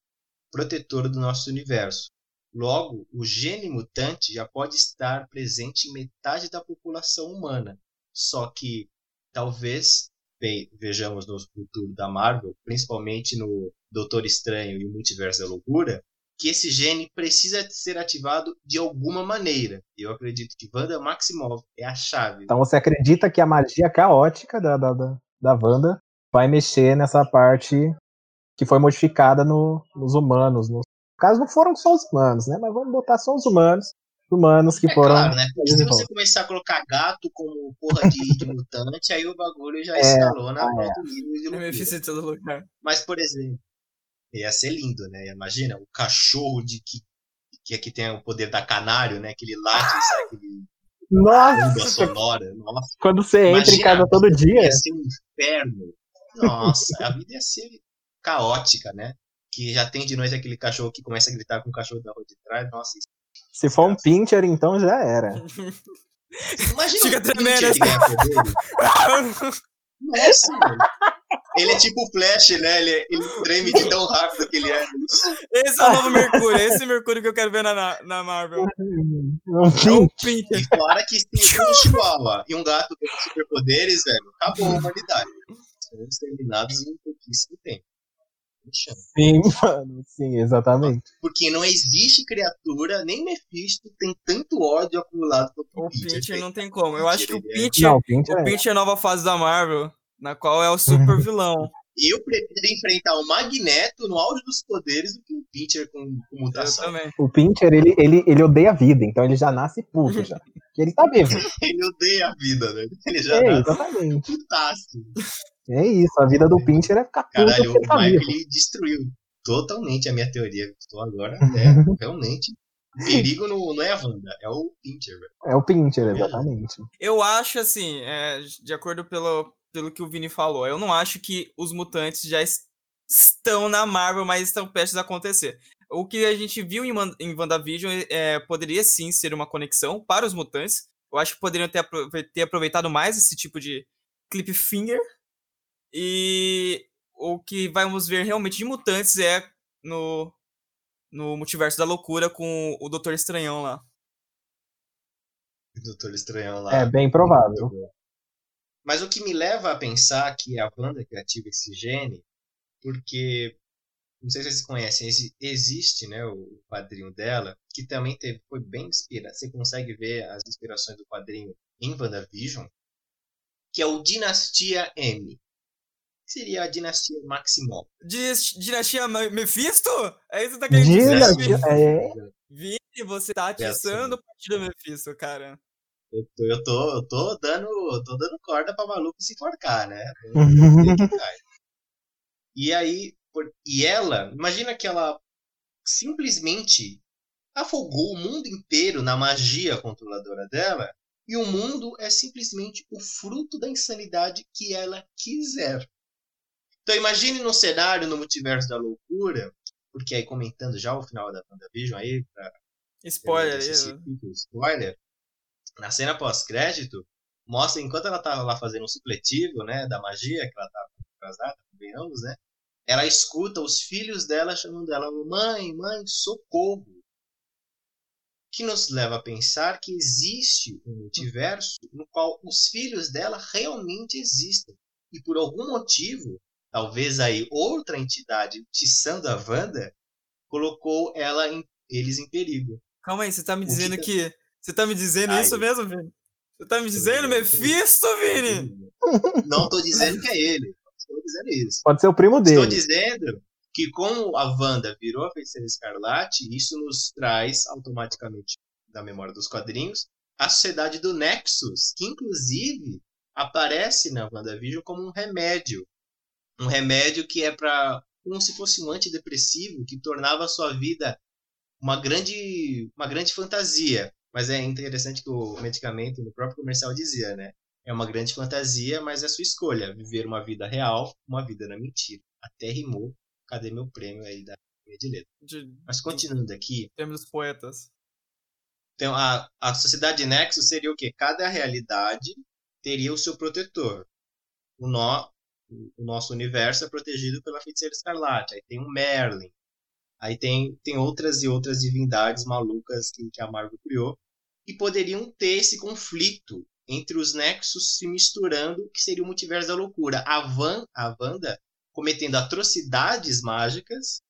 protetora do nosso universo. Logo, o gene mutante já pode estar presente em metade da população humana. Só que talvez ve- vejamos no futuro da Marvel, principalmente no Doutor Estranho e o Multiverso da Loucura, que esse gene precisa ser ativado de alguma maneira. E eu acredito que Wanda Maximoff é a chave. Então você acredita que a magia caótica da, da, da, da Wanda vai mexer nessa parte que foi modificada no- nos humanos. No caso, não foram só os humanos, né? Mas vamos botar só os humanos. Humanos que É foram. claro, né? Porque se de você começar a colocar gato como porra de, de mutante, aí o bagulho já <laughs> É, escalou na ah, é. nível de É loucura. Lugar. Mas, por exemplo, ia ser lindo, né? Imagina o cachorro de que, que aqui tem o poder da canário, né? Que ele late e sai aquele Nossa! sonora. Nossa, Quando você entra em Imagina, casa todo dia. ia ser um inferno. Nossa, a vida ia ser caótica, né? Que já tem de noite aquele cachorro que começa a gritar com o cachorro da rua de trás. Nossa, isso- Se for um pincher, então já era. imagina Fica um tremendo. Nossa, mano. <laughs> Ele é tipo o Flash, né? Ele, ele treme de tão rápido que ele é. Esse é o novo Mercúrio. Esse é o Mercúrio que eu quero ver na, na, Marvel. Um É o pincher. Pinter. E fora que se tem um chihuahua e um gato com superpoderes, velho, acabou a humanidade. Serão exterminados em pouquíssimo tempo. Sim, mano. Sim, exatamente. Porque não existe criatura, nem Mephisto, tem tanto ódio acumulado quanto O o Peter. Pinter tem. não tem como. Eu acho que o é- pincher o é. É a nova fase da Marvel, na qual é o super vilão. Eu prefiro enfrentar o Magneto no auge dos poderes do que o Peter com, com mutação. também. O Pincher, ele, ele, ele odeia a vida, então ele já nasce puto já. E <laughs> ele tá vivo. Ele odeia a vida, né? Ele já É, nasce exatamente. putaço. É isso, a vida do Pincher é ficar puto Caralho, porque o ele tá vivo. ele destruiu totalmente a minha teoria. Estou agora, é, realmente. O perigo não, não é a Wanda, é o velho. É o Pincher, exatamente. Eu acho assim, é, de acordo pelo, pelo que o Vini falou, eu não acho que os mutantes já es- estão na Marvel, mas estão prestes a acontecer. O que a gente viu em, Man- em WandaVision é, poderia sim ser uma conexão para os mutantes. Eu acho que poderiam ter, aprove- ter aproveitado mais esse tipo de cliffhanger. E o que vamos ver realmente de mutantes é no, no Multiverso da Loucura com o Doutor Estranhão lá. O Doutor Estranhão lá. É bem provável. Mas o que me leva a pensar que é a Wanda que ativa esse gene, porque não sei se vocês conhecem, exi- existe, né, o quadrinho dela, que também teve, foi bem inspirado. Você consegue ver as inspirações do quadrinho em WandaVision, que é o Dinastia M. seria a dinastia Maximov. Dis- Dinastia Me- Mephisto? É isso que você tá querendo dizer? Dinastia- Vini? é, Vini, você tá assim. atiçando o partido Mephisto, cara. Eu tô, eu tô, eu tô dando, eu tô dando corda pra maluco se enforcar, né? <laughs> E aí, por- e ela, imagina que ela simplesmente afogou o mundo inteiro na magia controladora dela, e o mundo é simplesmente o fruto da insanidade que ela quiser. Então imagine num cenário no multiverso da loucura, porque aí comentando já o final da WandaVision aí, pra Spoiler esse aí. né? spoiler, na cena pós-crédito, mostra enquanto ela tava lá fazendo um supletivo, né, da magia, que ela tava atrasada, convenhamos, né, ela escuta os filhos dela chamando ela, mãe, mãe, socorro. Que nos leva a pensar que existe um multiverso no qual os filhos dela realmente existem. E por algum motivo, talvez aí outra entidade tiçando a Wanda, colocou ela em, eles em perigo. Calma aí, você tá me dizendo que que. Você tá me dizendo Ai. isso mesmo, Vini? Você tá me dizendo. Mephisto, Vini? <laughs> Não estou dizendo que é ele. Não estou dizendo isso. pode ser o primo Estou dele. dizendo que como a Wanda virou a feiticeira escarlate, isso nos traz automaticamente da memória dos quadrinhos a sociedade do Nexus, que inclusive aparece na WandaVision como um remédio. Um remédio que é para como se fosse um antidepressivo que tornava a sua vida uma grande uma grande fantasia. Mas é interessante que o medicamento no próprio comercial dizia, né? É uma grande fantasia, mas é sua escolha. Viver uma vida real, uma vida na mentira. Até rimou. Cadê meu prêmio aí da minha de letra? De Mas continuando aqui, termos dos poetas. então a, a sociedade Nexus seria o quê? Cada realidade teria o seu protetor. O, nó, o nosso universo é protegido pela feiticeira escarlate. Aí tem o Merlin. Aí tem, tem outras e outras divindades malucas que, que a Marvel criou. E poderiam ter esse conflito entre os Nexus se misturando, que seria o multiverso da loucura. A, Van, a Wanda cometendo atrocidades mágicas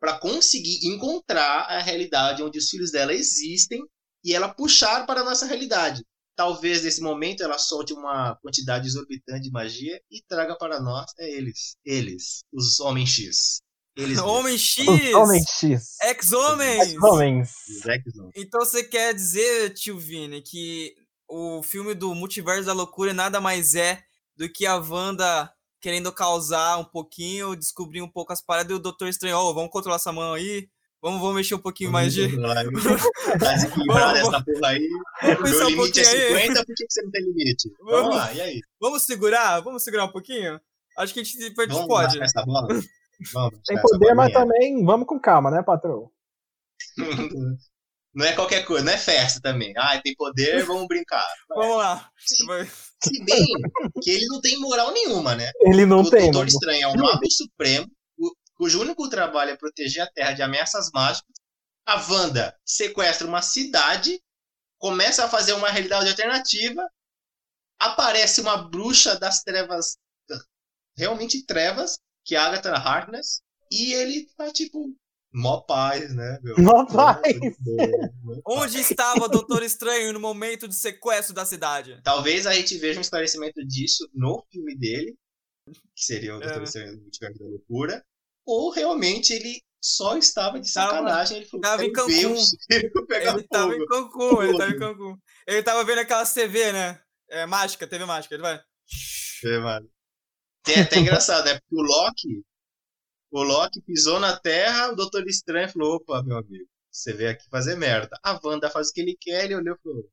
para conseguir encontrar a realidade onde os filhos dela existem e ela puxar para a nossa realidade. Talvez nesse momento ela solte uma quantidade exorbitante de magia e traga para nós é eles, eles, os homens X. Eles <laughs> Homem X! Os Homens X. Ex-Homens! Homens. mesmos, os X-Men. Então você quer dizer, tio Vini, que o filme do Multiverso da Loucura nada mais é do que a Wanda querendo causar um pouquinho, descobrir um pouco as paradas e o Doutor Estranho, ó, vamos controlar essa mão aí, vamos, vamos mexer um pouquinho mais de... Tá desequilibrado <laughs> Vamos- essa porra aí. Vamos Meu pensar um limite é pouquinho aí. 50, por que você não tem limite? Vamos- Vamos lá, e aí? Vamos segurar? Vamos segurar um pouquinho? Acho que a gente, a gente Vamos pode. rasgar essa bola? Vamos <laughs> poder, mas também vamos com calma, né, patrão? <laughs> Não é qualquer coisa, não é festa também. Ah, tem poder, vamos brincar. <laughs> Vamos lá. Se, se bem que ele não tem moral nenhuma, né? Ele não o tem, Doutor mano. Estranho é um mago supremo, cu- cujo único trabalho é proteger a Terra de ameaças mágicas. A Wanda sequestra uma cidade, começa a fazer uma realidade alternativa, aparece uma bruxa das trevas, realmente trevas, que é a Agatha Harkness, e ele tá tipo, mó paz, né? Meu? Mó paz. Paz. Onde estava o Doutor Estranho no momento do sequestro da cidade? Talvez a gente veja um esclarecimento disso no filme dele, que seria o É, Doutor né? Estranho no Multiverso da Loucura, ou realmente ele só estava de sacanagem, ele falou, tava em "Quero ver Cancún." <laughs> o circo pegar Ele tava em. Cancún, ele tava em Cancún. Ele tava vendo aquelas TV, né? É, mágica, TV mágica. Ele vai. É, mano. Tem até <laughs> engraçado, né? Porque o Loki, o Loki pisou na Terra, o Doutor Estranho falou, opa, meu amigo, você veio aqui fazer merda. A Wanda faz o que ele quer, ele olhou e falou,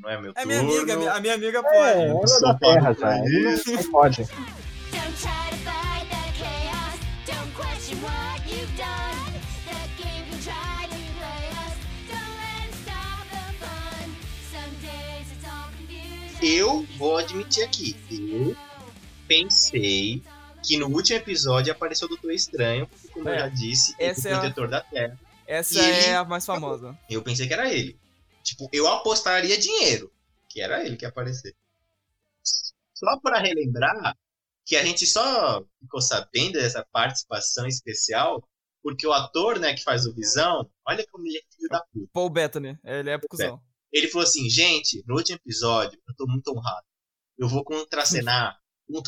não é meu É turno. minha amiga, a minha amiga É, pode. ela é Sou da terra já. Ele não, pode. <laughs> Eu vou admitir aqui, eu pensei que no último episódio apareceu o Doutor Estranho, porque, como eu É, já disse, essa é é o a- protetor da Terra. Essa E ele- é a mais famosa. Eu pensei que era ele. Tipo, eu apostaria dinheiro que era ele que ia aparecer. Só para relembrar que a gente só ficou sabendo dessa participação especial porque o ator, né, que faz o Visão, olha como ele é filho da puta. Paul Bettany. Ele é cuzão. Ele falou assim, gente, no último episódio, eu tô muito honrado. Eu vou contracenar um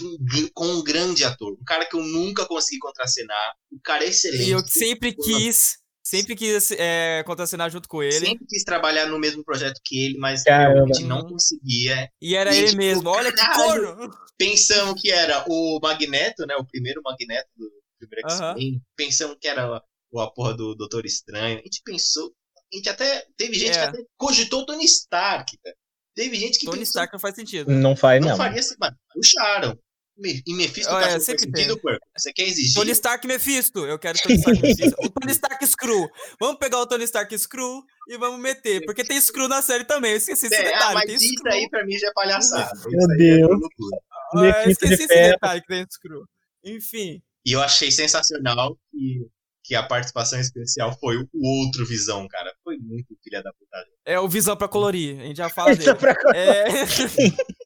com um grande ator. Um cara que eu nunca consegui contracenar. Um cara excelente. E eu sempre quis, sempre quis é, contracenar junto com ele. Sempre quis trabalhar no mesmo projeto que ele, mas Caramba. realmente não conseguia. E era E, ele tipo, mesmo. Olha que corno! Pensamos que era o Magneto, né? O primeiro Magneto do primeiro. X-Men. Pensamos que era o- a porra do Doutor Estranho. A gente pensou. A gente até. Teve gente É. que até cogitou o Tony Stark, cara. Teve gente que Tony pensou Stark não faz sentido. Não faz, Não, não. faria assim, mano. Puxaram. E Mephisto Ah, tá é, faz sempre sentido, Porco? Você quer exigir? Tony Stark Mephisto. Eu quero Tony Stark Mephisto. O Tony Stark Screw. Vamos pegar o Tony Stark Screw e vamos meter. Porque tem Screw na série também. Eu esqueci esse É, detalhe. ah, mas tem isso Screw. aí pra mim já é palhaçada. Meu é Deus. loucura. Ah, eu esqueci de esse detalhe que tem Screw. Enfim. E eu achei sensacional que, que a participação especial foi o outro Visão, cara. Foi muito filha da puta. É o Visão pra colorir. A gente já fala dele. pra- É... <laughs>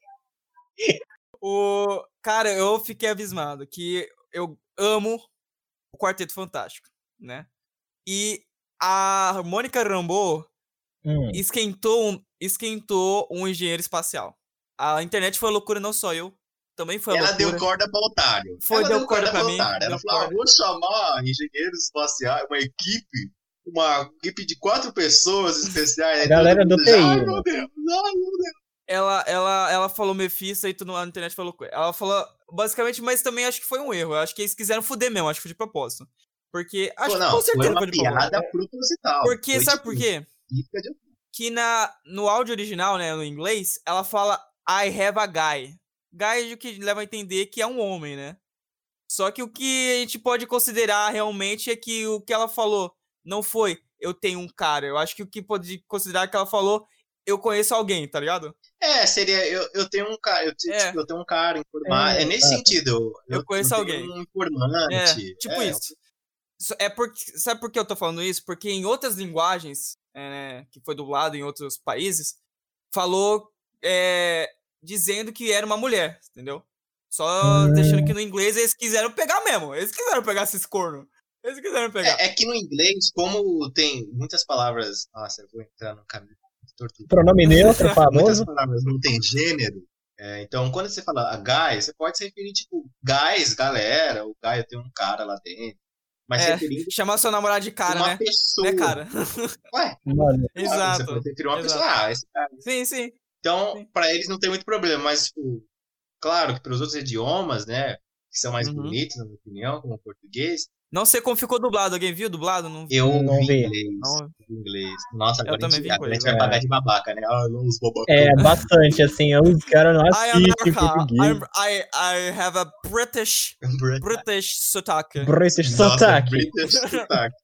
o... Cara, eu fiquei abismado que eu amo o Quarteto Fantástico, né? E a Mônica Rambeau Hum, esquentou um, esquentou um engenheiro espacial. A internet foi loucura, não só eu. Também foi Ela loucura. deu corda pra otário. Foi, Ela deu corda pra pra mim, otário. Ela deu falou, ah, corda. vou chamar engenheiros espaciais, uma equipe, uma equipe de quatro pessoas especiais. Aí Galera do TI, Ai, né? meu Deus, ai, meu Deus. Ela, ela, ela falou Mephisto e tudo na internet falou coisa. Ela falou basicamente, mas também acho que foi um erro. Eu acho que eles quiseram fuder mesmo, acho que foi de propósito. Porque acho Pô, que não, com foi certeza uma foi de propósito. piada proposital. Porque, Foi, sabe tipo, por quê? pica de- Que na, no áudio original, né, no inglês, ela fala I have a guy. Guy é o que leva a entender que é um homem, né? Só que o que a gente pode considerar realmente é que o que ela falou não foi eu tenho um cara. Eu acho que o que pode considerar que ela falou eu conheço alguém, tá ligado? É, seria, eu, eu tenho um cara, eu, É. tipo, eu tenho um cara informado. É, É, nesse sentido. Eu conheço tenho alguém. Um informante. É, tipo é, isso. Isso É porque, sabe por que eu tô falando isso? Porque em outras linguagens, é, que foi dublado em outros países, falou é, dizendo que era uma mulher, entendeu? Só Hum. deixando que no inglês eles quiseram pegar mesmo. Eles quiseram pegar esses cornos. Eles quiseram pegar. É, é que no inglês, como tem muitas palavras. Nossa, eu vou entrar no caminho de tortura. Pronome <laughs> neutro, Muitas famoso. palavras não tem gênero. é, então, quando você fala a guy, você pode se referir, tipo, guys, galera, o guy eu tenho um cara lá dentro. Mas É, referindo Chamar seu namorado de cara, uma né? pessoa. Né, cara? Ué, Mano, Você Exato. pode se referir uma exato. pessoa. Ah, esse cara. Sim, sim. Então, pra eles não tem muito problema, mas, tipo, claro que para os outros idiomas, né, que são mais Uhum. bonitos, na minha opinião, como o português, Não sei como ficou dublado. Alguém viu dublado? Não vi. eu Não vi inglês. Não. vi inglês. Nossa, agora a gente, agora a gente vai é. pagar de babaca, né? Ah, não, os babacão. é bastante, assim. Os caras não I am assistem português. I, I have a British, Brit- British sotaque. British Nossa, sotaque. British sotaque.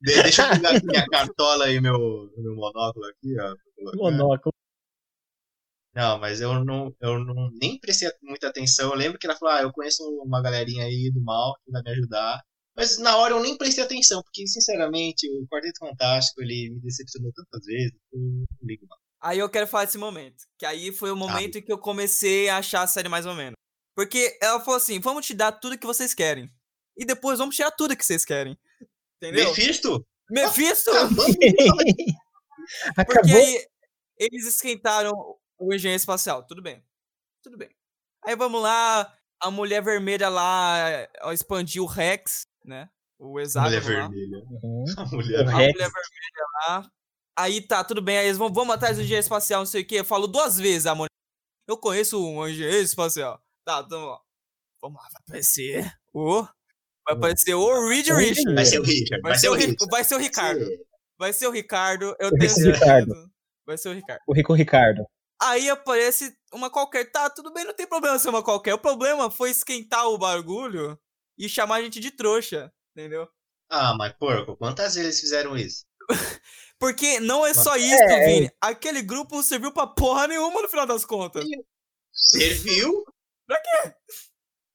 De- deixa eu <laughs> pegar aqui minha cartola e meu, meu monóculo aqui, ó. Monóculo. Não, mas eu não, eu não nem prestei muita atenção. Eu lembro que ela falou, ah, eu conheço uma galerinha aí do mal que vai me ajudar. Mas na hora eu nem prestei atenção, porque sinceramente o Quarteto Fantástico ele me decepcionou tantas vezes que eu não ligo mais. Aí eu quero falar desse momento. Que aí foi o momento em que eu comecei a achar a série mais ou menos. Porque ela falou assim: vamos te dar tudo que vocês querem. E depois vamos tirar tudo que vocês querem. Entendeu? Mephisto? Mephisto! Acabamos. <laughs> Porque Acabou. aí eles esquentaram o engenho espacial. Tudo bem. Tudo bem. Aí vamos lá, a mulher vermelha lá expandiu o Rex, né? O hexágono Mulher lá. vermelha. Uhum. <laughs> A mulher A mulher vermelha lá. Aí tá, tudo bem. Aí eles vão, vamos atrás do engenheiro espacial, não sei o quê. Eu falo duas vezes a mulher. Eu conheço um engenheiro espacial. Tá, então, ó. Vamos lá, vai aparecer o. Vai aparecer o Reed O Richards. Vai ser o Richard. Vai ser o, Ri- Richard. vai ser o Ricardo. Vai ser o Ricardo, eu tenho certeza. Ricardo. Vai ser o Ricardo. O Rico Ricardo. Aí aparece uma qualquer. Tá, tudo bem, não tem problema ser uma qualquer. O problema foi esquentar o bagulho e chamar a gente de trouxa, entendeu? Ah, mas porco, quantas vezes fizeram isso? <laughs> Porque não é só isso, é. Vini. Aquele grupo não serviu pra porra nenhuma no final das contas. Serviu? <laughs> Pra quê?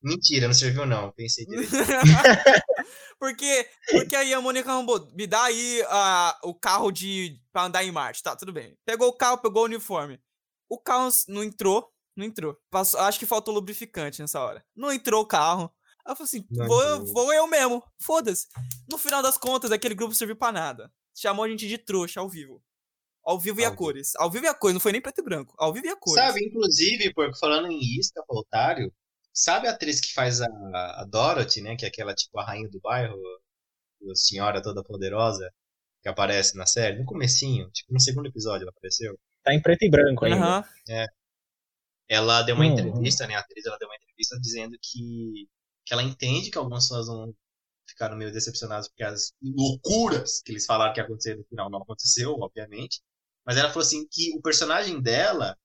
Mentira, não serviu não. Pensei direito. <laughs> porque, porque aí a Mônica Rambo, me dá aí ah, o carro de pra andar em Marte. Tá, tudo bem. Pegou o carro, pegou o uniforme. O carro não entrou, não entrou. Passou- acho que faltou lubrificante nessa hora. Não entrou o carro. Aí eu falei assim, Não vou, eu- vou eu mesmo. Foda-se. No final das contas, aquele grupo serviu pra nada. Chamou a gente de trouxa ao vivo. Ao vivo e a vivo. cores. Ao vivo e a cores, não foi nem preto e branco. Ao vivo e a cores. Sabe, inclusive, porco, falando em isca pra otário, Sabe a atriz que faz a, a Dorothy, né? Que é aquela, tipo, a rainha do bairro, a senhora toda poderosa, que aparece na série, no comecinho, tipo, no segundo episódio ela apareceu. Tá em preto e branco ainda. Aham. Ela deu uma Hum. entrevista, né? A atriz, ela deu uma entrevista dizendo que, que ela entende que algumas pessoas vão ficar meio decepcionadas porque as loucuras que eles falaram que ia acontecer no final não aconteceu, obviamente. Mas ela falou assim que o personagem dela,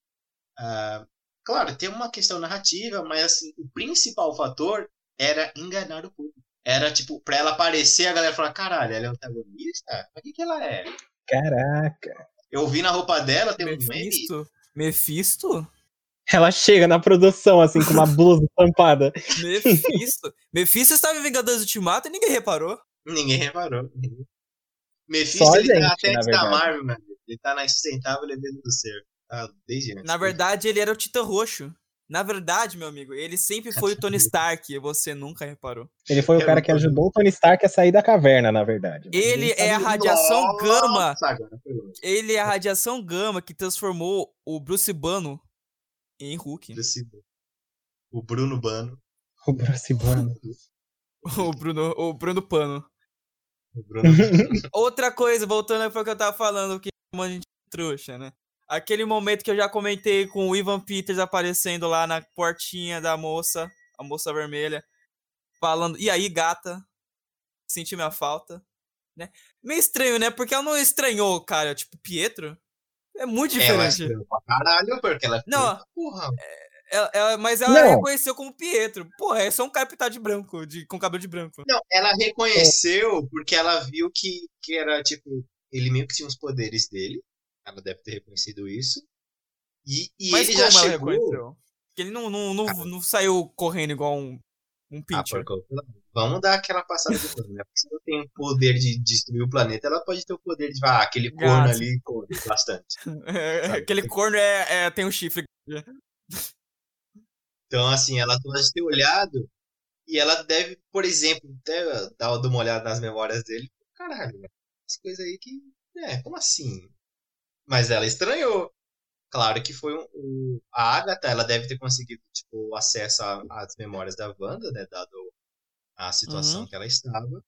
ah, claro, tem uma questão narrativa, mas assim, o principal fator era enganar o público. Era tipo, pra ela aparecer, a galera falar, caralho, ela é antagonista? Mas o que, que ela é? Caraca. Eu vi na roupa dela, tem um meme. Mephisto? Mephisto? Ela chega na produção, assim, com uma blusa <laughs> estampada. Mephisto? Mephisto estava em Vingadores Ultimato e ninguém reparou. Ninguém reparou. Mephisto, Só ele tá gente, até na antes da verdade. Marvel, mano. Ele tá na insustentável leveza do ser. Tá desde antes. Na verdade, ele era o Titã Roxo. Na verdade, meu amigo, ele sempre foi o Tony Stark e você nunca reparou. Ele foi o Eu cara que ajudou o Tony Stark a sair da caverna, na verdade. Ele Ninguém é a radiação Nossa, gama. Ele é a radiação gama que transformou o Bruce Banner em Hulk. O Bruno Bano. O Bruce Banner. <laughs> O Bruno, o Bruno Pano. O Bruno Outra coisa, voltando para o que eu tava falando, que a gente é trouxa, né? Aquele momento que eu já comentei com o Ivan Peters aparecendo lá na portinha da moça, a moça vermelha, falando, e aí, gata? Senti minha falta, né? Meio estranho, né? Porque ela não estranhou, cara, tipo, Pietro. É muito ela é diferente. estranha pra caralho, porque ela é Não. porra. Ela- ela- mas ela Não. reconheceu como Pietro. Porra, é só um cara pintado de branco, de, com cabelo de branco. Não, ela reconheceu porque ela viu que, que era, tipo, ele meio que tinha os poderes dele. Ela deve ter reconhecido isso. E, e Mas ele já chegou. reconheceu? Porque ele não, não, não, não saiu correndo igual um, um Ah, pincher. porco, vamos dar aquela passada de pano, né? Porque se ela tem o poder de destruir o planeta, ela pode ter o poder de. Ah, aquele corno ali corre bastante. <laughs> É, aquele corno é, é- tem um chifre. Então, assim, ela pode ter olhado e ela deve, por exemplo, até dar uma olhada nas memórias dele. Caralho, as coisas aí que. É, como assim? Mas ela estranhou. Claro que foi um, o- a Agatha, ela deve ter conseguido tipo, acesso às memórias da Wanda, né? Dado a situação Uhum. que ela estava.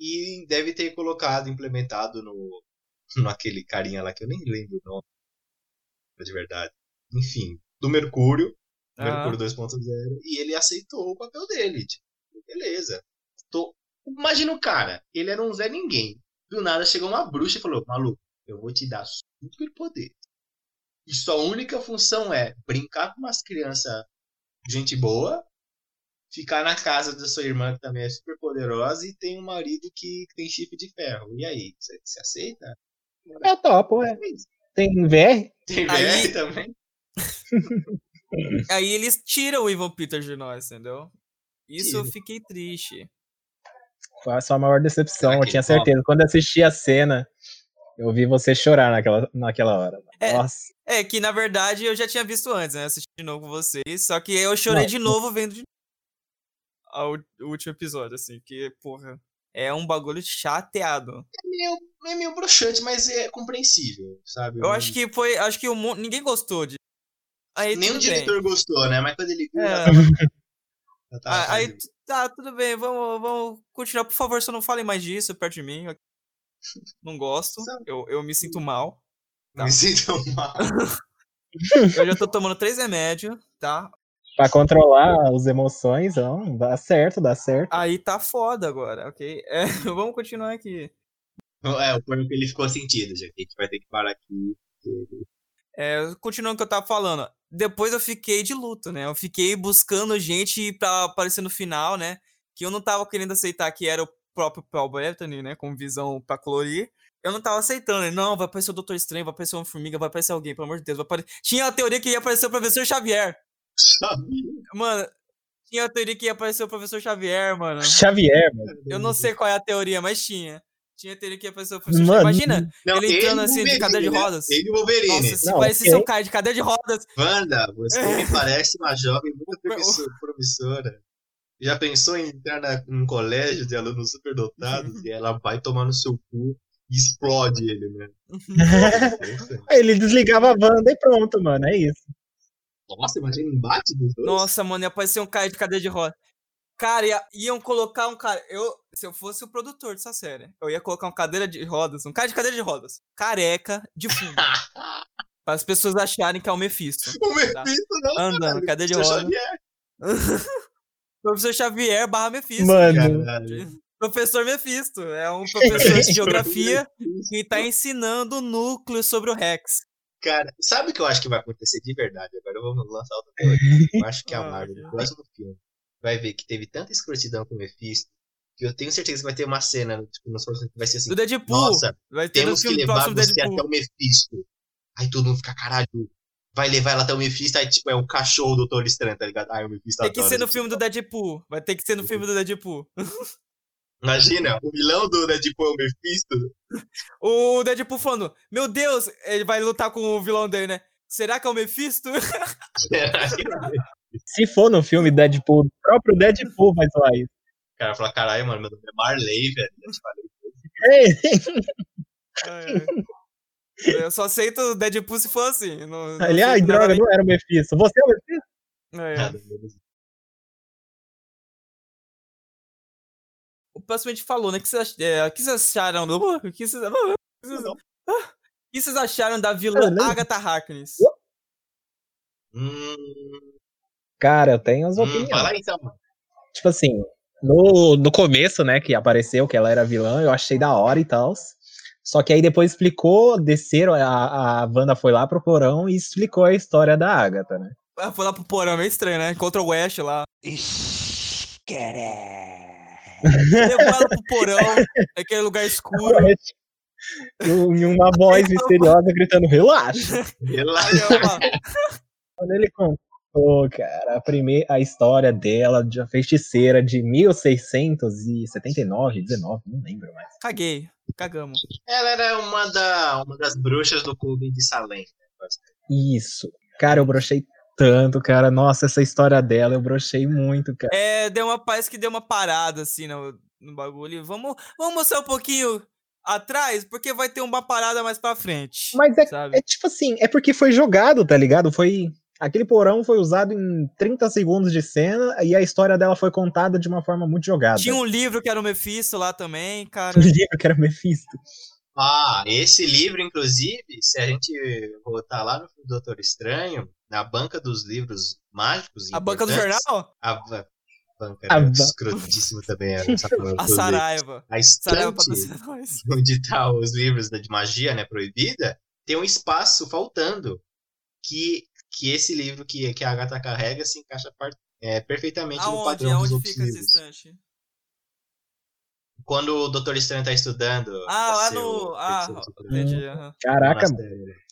E deve ter colocado, implementado no <laughs> naquele carinha lá que eu nem lembro o nome. De verdade. Enfim, do Mercúrio. Ah. Mercúrio 2.0 e ele aceitou o papel dele. Tipo, beleza. Tô... Imagina o cara, ele era um Zé Ninguém. Do nada chegou uma bruxa e falou: Maluco, eu vou te dar super poder. E sua única função é brincar com umas crianças, gente boa, ficar na casa da sua irmã, que também é super poderosa, e tem um marido que tem chifre de ferro. E aí, você, você aceita? É topo, é. Tem VR? Tem Aí- VR também? Aí eles tiram o Ivan Peters de nós, entendeu? Isso eu Tira. fiquei triste. Foi a sua maior decepção. Eu tinha fala? certeza. Quando eu assisti a cena, eu vi você chorar naquela, naquela hora. É. Nossa. É que na verdade eu já tinha visto antes, né? Assisti de novo com vocês. Só que eu chorei Não, de novo vendo de u- o último episódio, assim, que, porra, é um bagulho chateado. É meio, é meio broxante, mas é compreensível, sabe? Eu acho que foi. Acho que o mu- ninguém gostou de. Aí, Nem o tudo bem. diretor gostou, né? Mas quando ele viu, É. aí, tá, tudo bem, vamos, vamos continuar. Por favor, só não falem mais disso perto de mim. Não gosto, eu, eu me sinto mal. tá. Me sinto mal. <laughs> Eu já tô tomando três remédios, tá? Pra controlar as emoções, não, dá certo, dá certo. Aí tá foda agora, ok? É, <laughs> vamos continuar aqui. É, o porno que ele ficou sentido, já que a gente vai ter que parar aqui. É, continuando o que eu tava falando. Depois eu fiquei de luto, né? Eu fiquei buscando gente pra aparecer no final, né? Que eu não tava querendo aceitar que era o próprio Paul Bettany, né? Com visão pra colorir. Eu não tava aceitando. né? Não, vai aparecer o Doutor Estranho, vai aparecer uma formiga, vai aparecer alguém, pelo amor de Deus. Vai apare... Tinha a teoria que ia aparecer o Professor Xavier. Sabe? Mano, tinha a teoria que ia aparecer o Professor Xavier, mano. Xavier, mano. Eu não sei qual é a teoria, mas tinha. Tinha a teoria que ia aparecer o Professor Mano, Xavier. Imagina, Não, ele entrando e o assim de cadeira de né? rodas. Ele Wolverine. Nossa, se Não, parecesse ok. um cara de cadeira de rodas. Wanda, você me <laughs> parece uma jovem muito promissora. Já pensou em entrar na, num colégio de alunos superdotados e ela vai tomar no seu cu e explode ele, né? <laughs> Ele desligava a banda e pronto, mano, é isso. Nossa, imagina um embate dos dois. Nossa, mano, ia aparecer um cara de cadeira de roda. Cara, ia- iam colocar um cara. Eu, se eu fosse o produtor dessa série, eu ia colocar um cadeira de rodas, um cara de cadeira de rodas, careca, de fundo. <laughs> para as pessoas acharem que é o Mephisto. o Mephisto não, Andando, cadeira de Professor roda. Xavier. <laughs> Professor Xavier barra Mephisto. Mano, Caralho. Professor Mephisto. É um professor de <laughs> geografia que tá ensinando o núcleo sobre o Rex. Cara, sabe o que eu acho que vai acontecer de verdade? Agora vamos lançar outra teoria. Eu acho que a <laughs> Ah, Marvel, no próximo filme, vai ver que teve tanta escrotidão com o Mephisto que eu tenho certeza que vai ter uma cena tipo, nos próximos que vai ser assim. Do Deadpool. Nossa, vai ter temos que filme levar você Deadpool. até o Mephisto. Aí todo mundo fica, caralho, vai levar ela até o Mephisto, aí tipo, é um cachorro do Doutor Estranho, tá ligado? Aí o Mephisto Tem que adora ser no filme do Deadpool. Vai ter que ser no filme do Deadpool. <laughs> Imagina, o vilão do Deadpool é o Mephisto. O Deadpool falando: Meu Deus, ele vai lutar com o vilão dele, né? <laughs> Será que é o Mephisto? se for no filme Deadpool, o próprio Deadpool vai zoar isso. O cara fala, caralho, mano, meu nome é Marley, velho. Eu te falei. Ei, <laughs> ai. Eu só aceito o Deadpool se for assim. Não, não Ele, ai, droga, não era o Mephisto. Você é o Mephisto? É. Beleza. O próximo a gente falou, né? O que vocês, ach- é, que acharam do. O que vocês, o que vocês- Ah, o que vocês acharam da vilã. Agatha Harkness? Hum, Cara, eu tenho as hum, opiniões. fala aí então. Tipo assim, no, no começo, né, que apareceu que ela era vilã, eu achei da hora e tal. Só que aí depois explicou, desceram, a, a Wanda foi lá pro porão e explicou a história da Agatha, né? Ah, foi lá pro porão, meio estranho, né? Encontra o Ash lá. Levou ela pro porão, <laughs> aquele lugar escuro. Em uma voz misteriosa gritando, relaxa. <laughs> Relaxa. Ela, Quando ele contou, cara, a, primeira, a história dela, de a feiticeira de 1679, 19, não lembro mais. Caguei. Cagamos. Ela era uma, da, uma das bruxas do clube de Salem. né? Isso. Cara, eu brochei tanto, cara. Nossa, essa história dela, eu brochei muito, cara. É, deu uma paz que deu uma parada, assim, no, no bagulho. Vamos, vamos mostrar um pouquinho atrás, porque vai ter uma parada mais pra frente. Mas é, sabe? é tipo assim, é porque foi jogado, tá ligado? Foi. Aquele porão foi usado em 30 segundos de cena e a história dela foi contada de uma forma muito jogada. Tinha um livro que era o Mephisto lá também, cara. <laughs> um livro que era Mephisto. Ah, esse livro, inclusive, se a gente voltar lá no Doutor Estranho, na banca dos livros mágicos. A banca do jornal? A ba- banca A era ba- escrotíssimo também. Era, <laughs> A. Saraiva. A Saraiva estante nós. <laughs> onde tá os livros de magia, né, proibida, tem um espaço faltando que, que esse livro que, que a Agatha carrega se encaixa par- é, perfeitamente no Aonde? padrão dos Aonde outros fica esse livros. instante? Quando o Doutor Estranho tá estudando. Ah, lá no. Ah, entendi. aham. Caraca,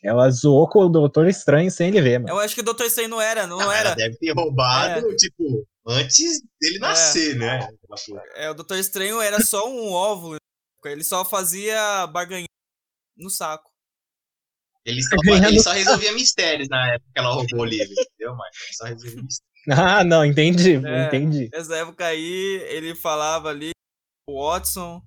ela zoou com o Doutor Estranho sem ele ver, mano. Eu acho que o Dr. Estranho não era, não Ah, era. Ela deve ter roubado, tipo, antes dele nascer, né? É, o Doutor Estranho era só um óvulo. Ele só fazia barganha no saco. Ele só, ele só resolvia mistérios na época que ela roubou o livro, entendeu, Marcos? Ele só resolvia mistérios. Ah, não, entendi, É. entendi. Nessa época aí, ele falava ali, o Watson.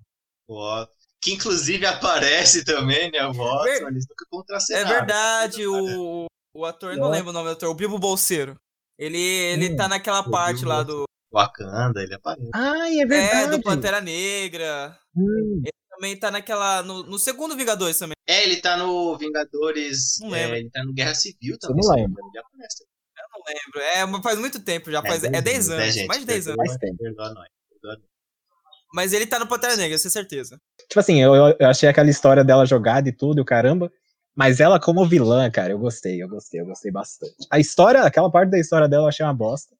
Que inclusive aparece também, né? O Watson, Ver- eles nunca É contracenaram. verdade, o, o ator, eu não lembro o nome do ator, o Bilbo Bolseiro. Ele, ele Hum, tá naquela parte lá do. Wakanda, ele aparece. Ai, é É, verdade. do Pantera Negra. Hum, Também tá naquela. No, no segundo Vingadores também. É, ele tá no Vingadores. Não é, lembro. ele tá no Guerra Civil também. não se lembro. Ele aparece. Eu não lembro. É, mas faz muito tempo já. Faz, é 10 né, anos. gente? mais de 10 anos. Perdoa- Faz tempo. perdoa nós, perdoa nós. Mas ele tá no Pantera Negra, com certeza. Tipo assim, eu, eu achei aquela história dela jogada e tudo, e o caramba. Mas ela como vilã, cara, eu gostei, eu gostei, eu gostei bastante. A história, aquela parte da história dela eu achei uma bosta.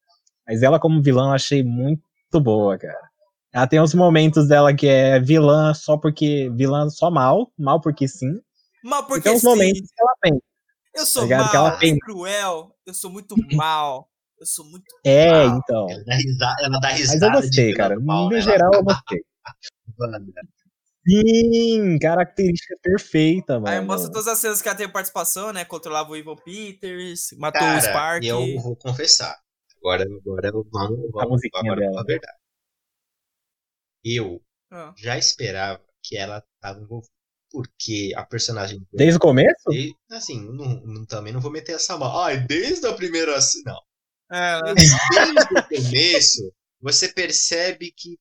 Mas ela como vilã eu achei muito boa, cara. Ela tem uns momentos dela que é vilã só porque. vilã só mal, mal porque sim. Mas E porque tem uns sim, momentos que ela tem. eu sou tá mal, Que tem- cruel, eu sou muito <laughs> mal, eu sou muito É, Ah, então. Ela dá risada, ela dá Mas risada eu de gostei, cara. mal, No né? geral, eu gostei. <laughs> Sim, característica perfeita, mano. Aí mostra todas as cenas que ela teve participação, né? Controlava o Evil Peters, matou o Cara, Spark. e eu vou confessar. Agora, agora vamos, vamos, A musiquinha agora dela. a verdade. Eu Ah. já esperava que ela tava envolvida. porque a personagem. Desde o começo? E, assim, não- não- também não vou meter essa mão. Ai, desde a primeira. Não. É, desde <laughs> o começo, você percebe que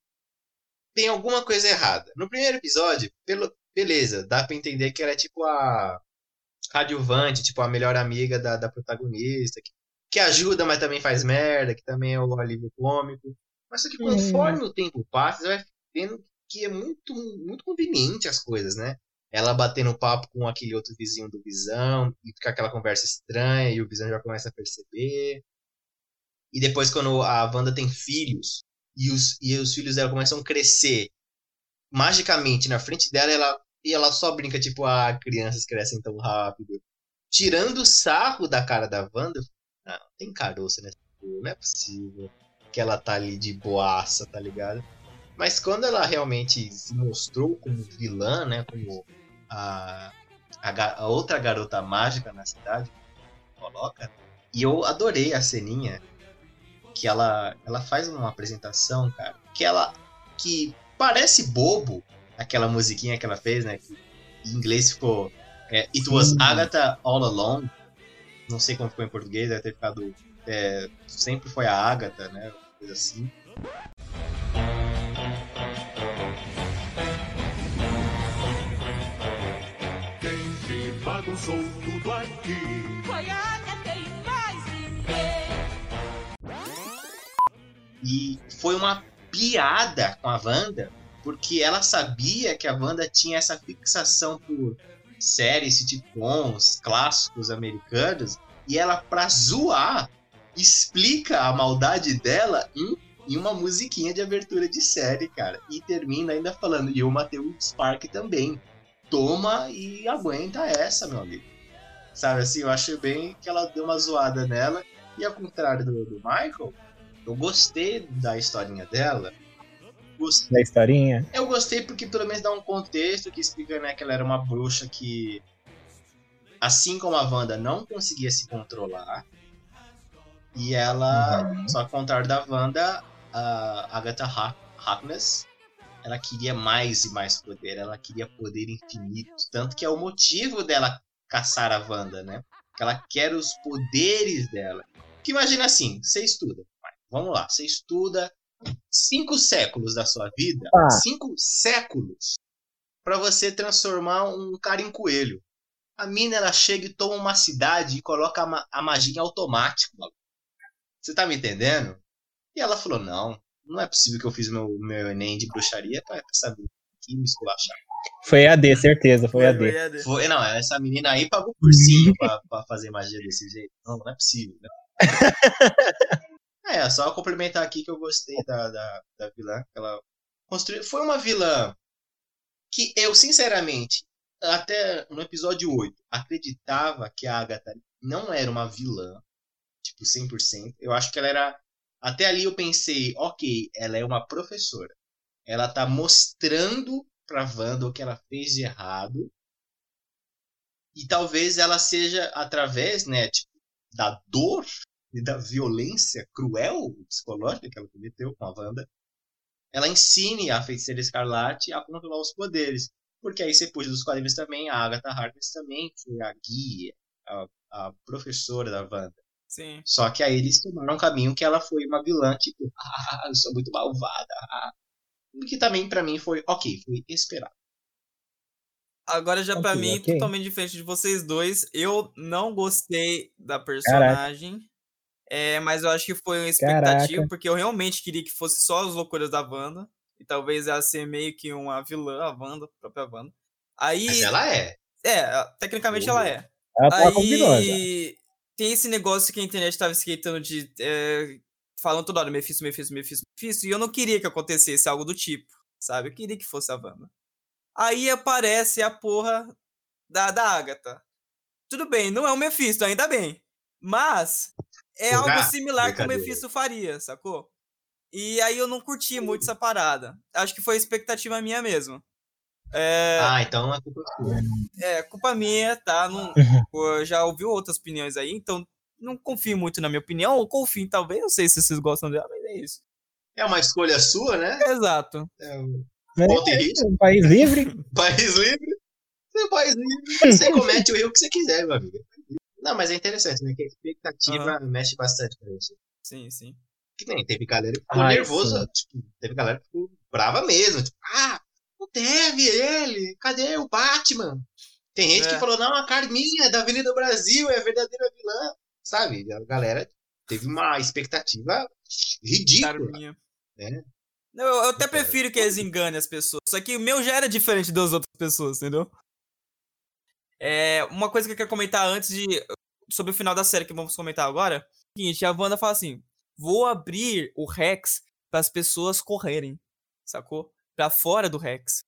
tem alguma coisa errada. No primeiro episódio, pelo, beleza, dá pra entender que ela é tipo a coadjuvante, tipo a melhor amiga da, da protagonista, que, que ajuda, mas também faz merda, que também é o alívio cômico. Mas só que conforme o tempo passa, você vai vendo que é muito, muito conveniente as coisas, né? Ela batendo papo com aquele outro vizinho do Visão, e fica aquela conversa estranha, e o Visão já começa a perceber. E depois, quando a Wanda tem filhos, e os, e os filhos dela começam a crescer magicamente na frente dela, ela, e ela só brinca, tipo, ah, crianças crescem tão rápido. Tirando o sarro da cara da Wanda, não, tem caroço porra, não é possível que ela tá ali de boaça, tá ligado? Mas quando ela realmente se mostrou como vilã, né, como a, a, a outra garota mágica na cidade, coloca, e eu adorei a ceninha que ela, ela faz uma apresentação, cara, que ela que parece bobo, aquela musiquinha que ela fez, né, que em inglês ficou é, It was Sim. Agatha all along, não sei como ficou em português, deve ter ficado é, sempre foi a Agatha, né, uma coisa assim. Bagunçou tudo aqui? Foi a Agatha e mais ninguém. E foi uma piada com a Wanda, porque ela sabia que a Wanda tinha essa fixação por séries, sitcoms, clássicos americanos, e ela, pra zoar, explica a maldade dela em, em uma musiquinha de abertura de série, cara. E termina ainda falando, e eu matei o Spark também. Toma e aguenta essa, meu amigo. Sabe assim, eu achei bem que ela deu uma zoada nela. E ao contrário do, do Michael, eu gostei da historinha dela. Gostei. Da historinha. Eu gostei porque pelo menos dá um contexto que explica né, que ela era uma bruxa que, assim como a Wanda, não conseguia se controlar. E ela, Uhum. só ao contrário da Wanda, a Agatha Har- Harkness, ela queria mais e mais poder. Ela queria poder infinito. Tanto que é o motivo dela caçar a Wanda, né? Que ela quer os poderes dela. Que imagina assim, você estuda. Vamos lá, você estuda cinco séculos da sua vida, Ah. cinco séculos, pra você transformar um cara em coelho. A mina ela chega e toma uma cidade e coloca a, ma- a magia em automático. maluco. Você tá me entendendo? E ela falou: Não, não é possível que eu fiz meu, meu Enem de bruxaria pra, pra saber que me esculachar. Foi AD, certeza, foi AD. Foi AD. Foi, não, essa menina aí pagou cursinho pra, pra fazer magia desse jeito. Não, não é possível, né? <laughs> é, só complementar aqui que eu gostei da, da, da vilã. que Ela construiu. Foi uma vilã que eu, sinceramente, até no episódio 8, acreditava que a Agatha não era uma vilã, tipo, 100%. Eu acho que ela era. Até ali eu pensei, ok, ela é uma professora. Ela tá mostrando pra Wanda o que ela fez de errado. E talvez ela seja através, né, tipo, da dor e da violência cruel psicológica que ela cometeu com a Wanda, ela ensine a feiticeira escarlate a controlar os poderes. Porque aí você puxa dos quadrinhos também, a Agatha Harkness também foi a guia, a, a professora da Wanda. Sim. Só que aí eles tomaram um caminho que ela foi uma vilã, tipo, <laughs> ah, eu sou muito malvada. ah. O que também pra mim foi, ok, foi esperado. Agora já pra Ok, mim, ok. totalmente diferente de vocês dois. Eu não gostei da personagem. É, mas eu acho que foi uma expectativa, Caraca. porque eu realmente queria que fosse só as loucuras da Wanda. E talvez ela ser meio que uma vilã, a Wanda, a própria Wanda. Aí. Mas ela é. É, tecnicamente ela é. Ela tá. Aí tem esse negócio que a internet tava esquentando de. é, falando toda hora, Mephisto, Mephisto, Mephisto, Mephisto. E eu não queria que acontecesse algo do tipo, sabe? Eu queria que fosse a Wanda. Aí aparece a porra da, da Agatha. Tudo bem, não é o Mephisto, ainda bem. Mas é Será? <laughs> algo similar que o. Mephisto faria, sacou? E aí eu não curti muito essa parada. Acho que foi expectativa minha mesmo. É, Ah, então é culpa sua. é, culpa minha, tá? Não, eu já ouviu outras opiniões aí, então não confio muito na minha opinião, ou confio talvez, não sei se vocês gostam dela, mas é isso. É uma escolha sua, né? Exato. É um É, risco. um país livre. <laughs> país livre. Você, pode, <laughs> você comete o erro que você quiser, meu amigo. Não, mas é interessante, né? Que a expectativa mexe bastante com isso. Sim, sim. Que nem teve galera que ficou Ai, nervosa. Tipo, teve galera que ficou brava mesmo. Tipo, ah, teve ele. Cadê o Batman? Tem gente É. que falou, não, a Carminha da Avenida Brasil é a verdadeira vilã. Sabe? A galera teve uma expectativa ridícula. Carminha. né? Não, eu, eu até prefiro que eles enganem as pessoas. Só que o meu já era diferente das outras pessoas, entendeu? É, uma coisa que eu quero comentar antes de. Sobre o final da série que vamos comentar agora. é o Seguinte, a Wanda fala assim: vou abrir o Rex para as pessoas correrem. Sacou? Pra fora do Rex.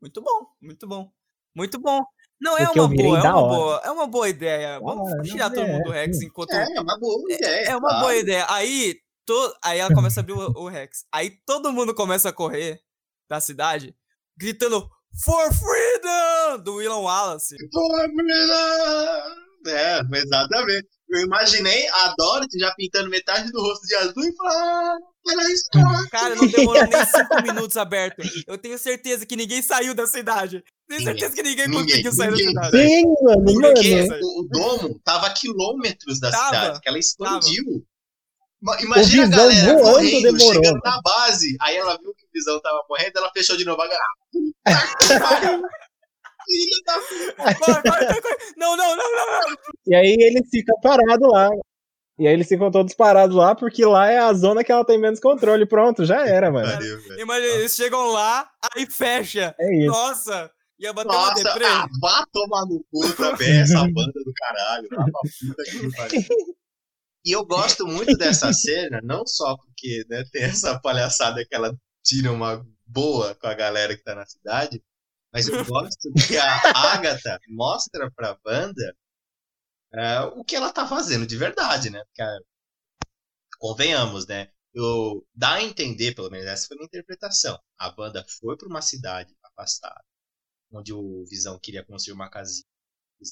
Muito bom, muito bom. Muito bom. Não, é Porque uma boa, é uma hora. boa, é uma boa ideia. Vamos hora, tirar todo mundo do é, Rex enquanto É, é uma boa ideia. é uma claro. boa ideia. Aí, to... aí ela começa a abrir o, o Rex. Aí todo mundo começa a correr da cidade, gritando For Freedom! Do William Wallace. É, exatamente. Eu imaginei a Dorothy já pintando metade do rosto de azul e falando, ah, pela história. Cara, não demorou nem cinco minutos aberto. Eu tenho certeza que ninguém saiu da cidade. Tenho certeza que ninguém, Ninguém, conseguiu sair ninguém. da cidade. Sim, mano, Porque mano. o, domo tava a quilômetros da Tava, cidade, que ela explodiu. O Imagina a galera voando correndo, demorou. chegando na base. Aí ela viu que o Visão tava morrendo, ela fechou de novo. <laughs> Ah, puta que pariu. Filha da puta. <laughs> Não, não, não, não, não. E aí ele fica parado lá. E aí eles ficam todos parados lá, porque lá é a zona que ela tem menos controle. Pronto, já era, mano. Imagina, eles chegam lá, aí fecha. É isso. Nossa, ia bater uma Nossa, deprê. ah, vá tomar no cu também, essa <laughs> banda do caralho. Vá pra puta que me pariu. <laughs> E eu gosto muito dessa cena, não só porque né, tem essa palhaçada que ela tira uma boa com a galera que tá na cidade, mas eu <laughs> gosto que a Agatha mostra pra banda é, o que ela tá fazendo de verdade, né? Porque, ah, convenhamos, né? Eu, dá a entender, pelo menos essa foi a minha interpretação. A banda foi pra uma cidade afastada, onde o Visão queria construir uma casinha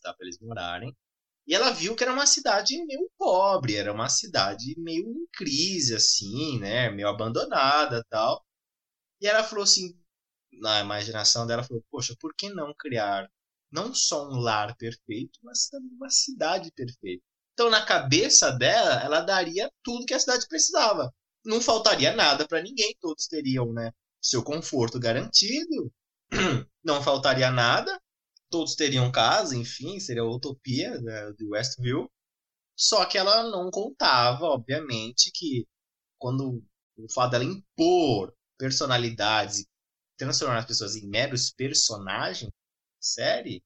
para eles morarem. E ela viu que era uma cidade meio pobre, era uma cidade meio em crise, assim, né? Meio abandonada tal. E ela falou assim, na imaginação dela, falou, poxa, por que não criar não só um lar perfeito, mas também uma cidade perfeita? Então, na cabeça dela, ela daria tudo que a cidade precisava. Não faltaria nada para ninguém, todos teriam, né, seu conforto garantido, <clears throat> não faltaria nada, todos teriam casa, enfim, seria a utopia né, de Westview. Só que ela não contava, obviamente, que quando o fato dela impor personalidades e transformar as pessoas em meros personagens série,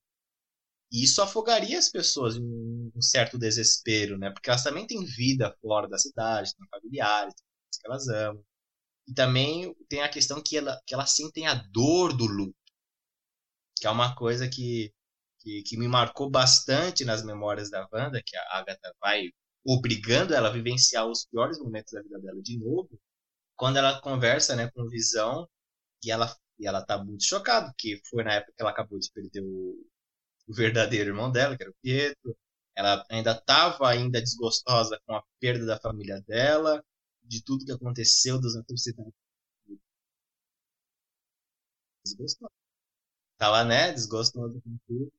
isso afogaria as pessoas em um certo desespero, né? Porque elas também têm vida fora da cidade, têm familiares, têm pessoas que elas amam. E também tem a questão que, ela, que elas sentem a dor do luto, que é uma coisa que, que, que me marcou bastante nas memórias da Wanda, que a Agatha vai obrigando ela a vivenciar os piores momentos da vida dela de novo, quando ela conversa né, com Visão e ela, e ela tá muito chocada, porque foi na época que ela acabou de perder o, o verdadeiro irmão dela, que era o Pietro. Ela ainda estava ainda desgostosa com a perda da família dela, de tudo que aconteceu, das atrocidades. Desgostosa. Tava, né, desgostosa com tudo.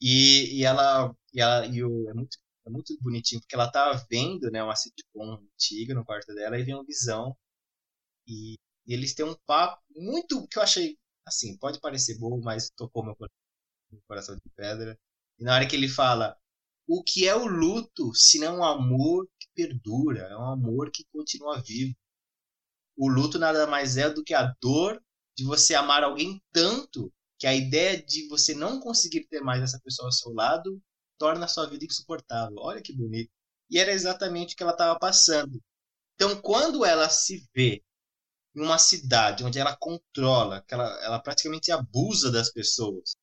E, e ela, e ela e o, é muito é muito bonitinho porque ela tava vendo, né, uma sitcom antiga no quarto dela e vem uma visão e, e eles têm um papo muito que eu achei assim, pode parecer bobo, mas tocou meu coração, de pedra. E na hora que ele fala o que é o luto se não um amor que perdura, é um amor que continua vivo. O luto nada mais é do que a dor de você amar alguém tanto que a ideia de você não conseguir ter mais essa pessoa ao seu lado torna a sua vida insuportável. Olha que bonito. E era exatamente o que ela estava passando. Então, quando ela se vê em uma cidade onde ela controla, que ela, ela praticamente abusa das pessoas,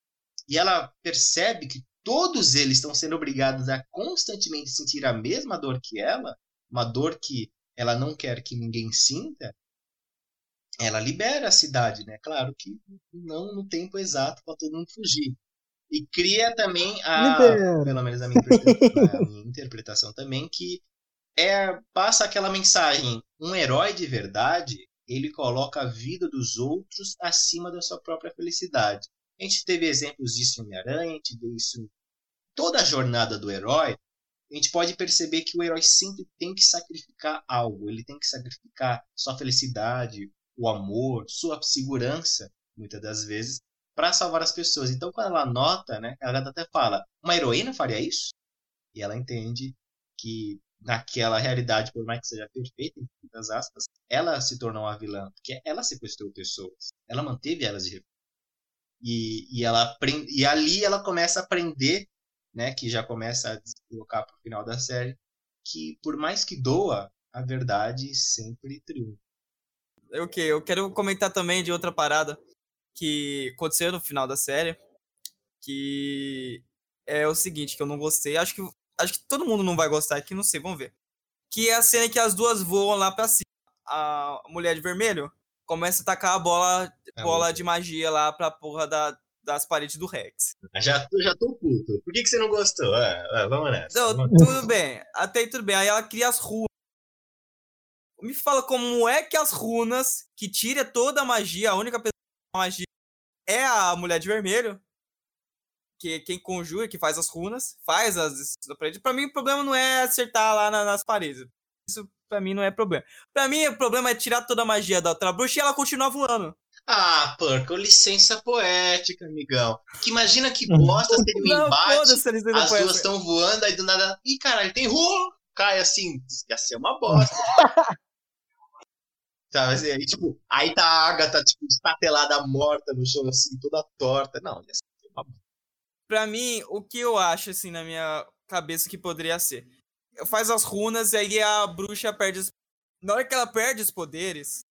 e ela percebe que todos eles estão sendo obrigados a constantemente sentir a mesma dor que ela, uma dor que ela não quer que ninguém sinta, ela libera a cidade, né? Claro que não no tempo exato para todo mundo fugir. E cria também a, pelo menos a minha, a minha interpretação também, que é passa aquela mensagem, um herói de verdade, ele coloca a vida dos outros acima da sua própria felicidade. A gente teve exemplos disso em Homem-Aranha, a gente vê isso em toda a jornada do herói. A gente pode perceber que o herói sempre tem que sacrificar algo. Ele tem que sacrificar sua felicidade, o amor, sua segurança, muitas das vezes, para salvar as pessoas. Então, quando ela nota, né, ela até fala: uma heroína faria isso? E ela entende que naquela realidade, por mais que seja perfeita, em muitas aspas, ela se tornou uma vilã, porque ela sequestrou pessoas, ela manteve elas de refém. E, e, ela aprende, e ali ela começa a aprender, né, que já começa a colocar para o final da série, que por mais que doa, a verdade sempre triunfa. Ok, eu quero comentar também de outra parada que aconteceu no final da série, que é o seguinte, que eu não gostei, acho que acho que todo mundo não vai gostar aqui, não sei, vamos ver. Que é a cena que as duas voam lá pra cima. A mulher de vermelho começa a tacar a bola, É bola de magia lá pra porra da, das paredes do Rex. Já, tô- já tô puto. Por que, que você não gostou? Ah, ah, vamos nessa. Não, Vamos- tudo bem, até aí tudo bem. Aí ela cria as runas. Me fala como é que as runas, que tira toda a magia, a única pessoa que magia é a mulher de vermelho, que quem conjura, que faz as runas, faz as da parede. Pra mim o problema não é acertar lá na- nas paredes. Isso pra mim não é problema. Pra mim o problema é tirar toda a magia da outra bruxa e ela continuar voando. Ah, Porco, licença poética, amigão. Que imagina que bosta se ele Não, embate, foda-se, eles não as duas estão voando, aí do nada. Ih, caralho, tem rua! Cai assim, ia ser uma bosta. <laughs> Sabe, assim, aí, tipo, aí tá a Agatha, tipo, estatelada morta no chão, assim, toda torta. Não, ia ser Pra mim, o que eu acho, assim, na minha cabeça que poderia ser? Faz as runas e aí a bruxa perde os... Na hora que ela perde os poderes,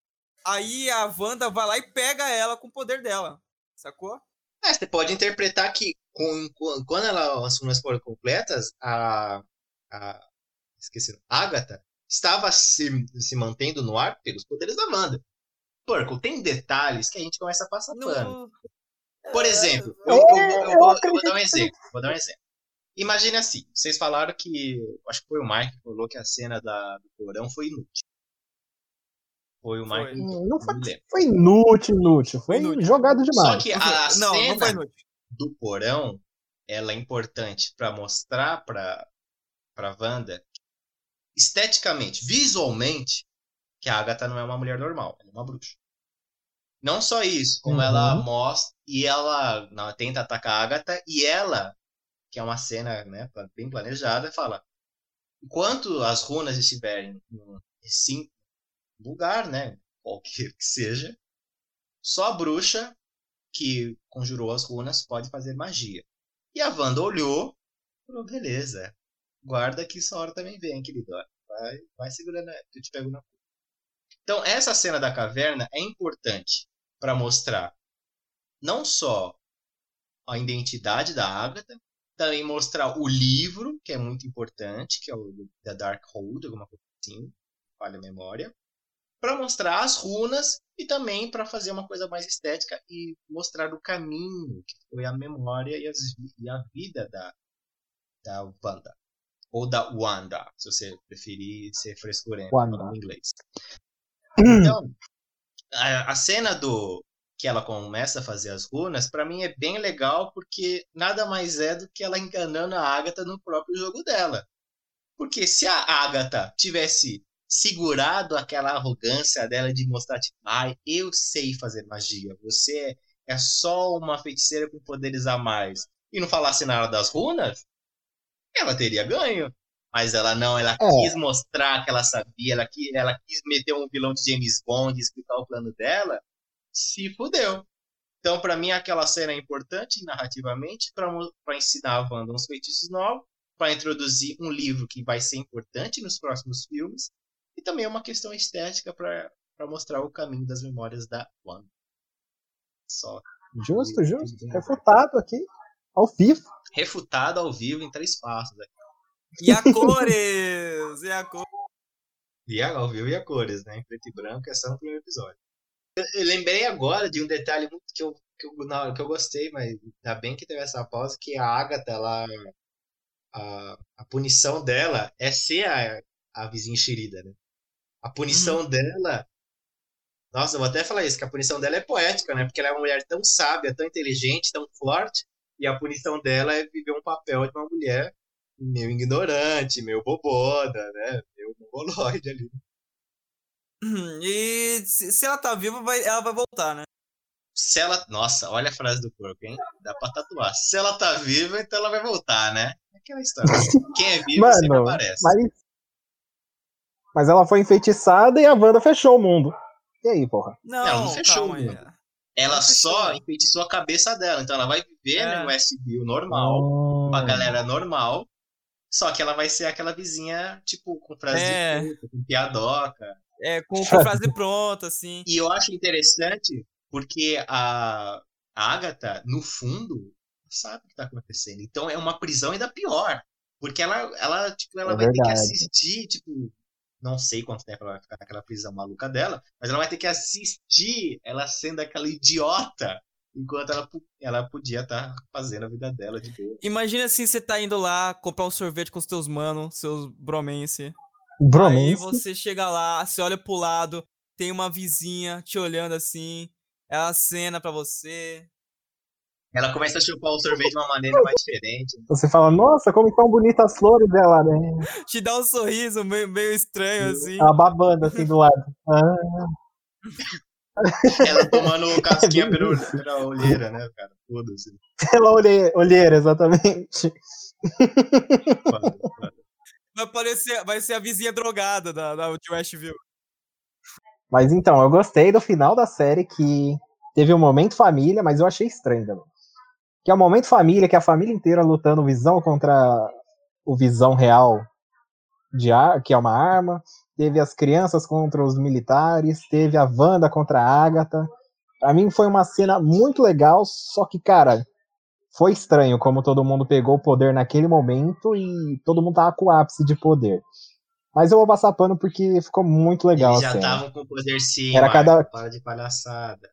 aí a Wanda vai lá e pega ela com o poder dela. Sacou? É, você pode interpretar que com, com- quando ela, as runas foram completas, a, a esqueci, Agatha estava se, se mantendo no ar pelos poderes da Wanda. Porco, tem detalhes que a gente começa a passar pano. Por exemplo, É, eu, eu- eu- eu eu vou, vou dar um que- exemplo. Vou dar um exemplo. Imagine assim, vocês falaram que. Acho que foi o Mike que falou que a cena da, do porão foi inútil. Foi o. Mike. Hum, Não foi, foi inútil, inútil. Foi Inútil. jogado Só demais. que a Não, não foi cena inútil. do porão ela é importante para mostrar para para Wanda esteticamente, visualmente, que a Agatha não é uma mulher normal, ela é uma bruxa. Não só isso, como Uhum. ela mostra e ela, ela tenta atacar a Agatha e ela, que é uma cena né, bem planejada, fala: enquanto as runas estiverem em lugar, né, qualquer que seja, só a bruxa que conjurou as runas pode fazer magia. E a Wanda olhou, falou: beleza, guarda que essa hora também vem, queridona. Vai, vai segurando, eu te pego na Então, essa cena da caverna é importante para mostrar não só a identidade da Agatha, também mostrar o livro, que é muito importante, que é o The Dark Hold, alguma coisa assim, falha a memória, para mostrar as runas e também para fazer uma coisa mais estética e mostrar o caminho, que foi a memória e, as- e a vida da, da Wanda. Ou da Wanda, se você preferir ser frescurento Wanda. em inglês. <clears throat> Então, a, cena do que ela começa a fazer as runas, pra mim é bem legal porque nada mais é do que ela enganando a Agatha no próprio jogo dela. Porque se a Agatha tivesse segurado aquela arrogância dela de mostrar, tipo, ai, eu sei fazer magia, você é só uma feiticeira com poderes a mais, e não falasse nada das runas, ela teria ganho. Mas ela não, ela É. quis mostrar que ela sabia, ela quis, ela quis meter um vilão de James Bond, explicar o plano dela, se fudeu. Então, pra mim, aquela cena é importante narrativamente para ensinar a Wanda uns feitiços novos, para introduzir um livro que vai ser importante nos próximos filmes, e também é uma questão estética para mostrar o caminho das memórias da Wanda. Só. Justo, justo. Refutado aqui. Ao vivo. Refutado ao vivo em três passos. né? E a cores! E a cores! E a- vivo e a cores, né? Em preto e branco é só no primeiro episódio. Eu, eu lembrei agora de um detalhe muito que eu, que, eu, que eu gostei, mas ainda bem que teve essa pausa, que a Agatha, ela, a, a punição dela é ser a, a vizinha enxerida, né? A punição dela Nossa, eu vou até falar isso, que a punição dela é poética, né? Porque ela é uma mulher tão sábia, tão inteligente, tão forte, e a punição dela é viver um papel de uma mulher meio ignorante, meio bobona, né? Meio mongoloide ali. E se, ela tá viva, vai, ela vai voltar, né? Se ela. Nossa, olha a frase do porco, hein? Dá pra tatuar. Se ela tá viva, então ela vai voltar, né? Aquela história. Quem é vivo sempre Mano, aparece. mas. Mas ela foi enfeitiçada e a Wanda fechou o mundo. E aí, porra? Não, Ela não fechou, calma aí. mano. Ela só enfeitiçou a cabeça dela. Então ela vai viver É. no Westview normal, com a galera normal. Só que ela vai ser aquela vizinha, tipo, com frase É. de efeito, com piadoca. É, com, com <laughs> frase pronta, assim. E eu acho interessante porque a, Agatha, no fundo, sabe o que tá acontecendo. Então é uma prisão ainda pior. Porque ela, ela, tipo, ela É vai ter que verdade. assistir, tipo, não sei quanto tempo ela vai ficar naquela prisão maluca dela, mas ela vai ter que assistir ela sendo aquela idiota enquanto ela, ela podia estar fazendo a vida dela de boa. Imagina assim, você tá indo lá comprar um sorvete com os teus manos, seus bromance. Aí Bromance. você chega lá, você olha pro lado, tem uma vizinha te olhando assim, ela acena pra você. Ela começa a chupar o sorvete de uma maneira mais diferente. Você fala, nossa, como estão bonitas as flores dela, né? <laughs> Te dá um sorriso meio, meio estranho, assim. Ela babando assim do lado. Ah, <laughs> Ela tomando <laughs> casquinha É pela, pela olheira, né, cara? Foda-se. ela olhe, olheira, exatamente. <laughs> Vai, parecer, vai ser a vizinha drogada da, da de Westview. Mas então, eu gostei do final da série que teve um momento família, mas eu achei estranho também. Que é o momento família, que é a família inteira lutando visão contra o visão real, de ar, que é uma arma. Teve as crianças contra os militares, teve a Wanda contra a Agatha. Pra mim foi uma cena muito legal, só que, cara, foi estranho como todo mundo pegou o poder naquele momento e todo mundo tava com o ápice de poder. Mas eu vou passar pano porque ficou muito legal Eles já estavam com poder sim, Era Marco, cada- para de palhaçada.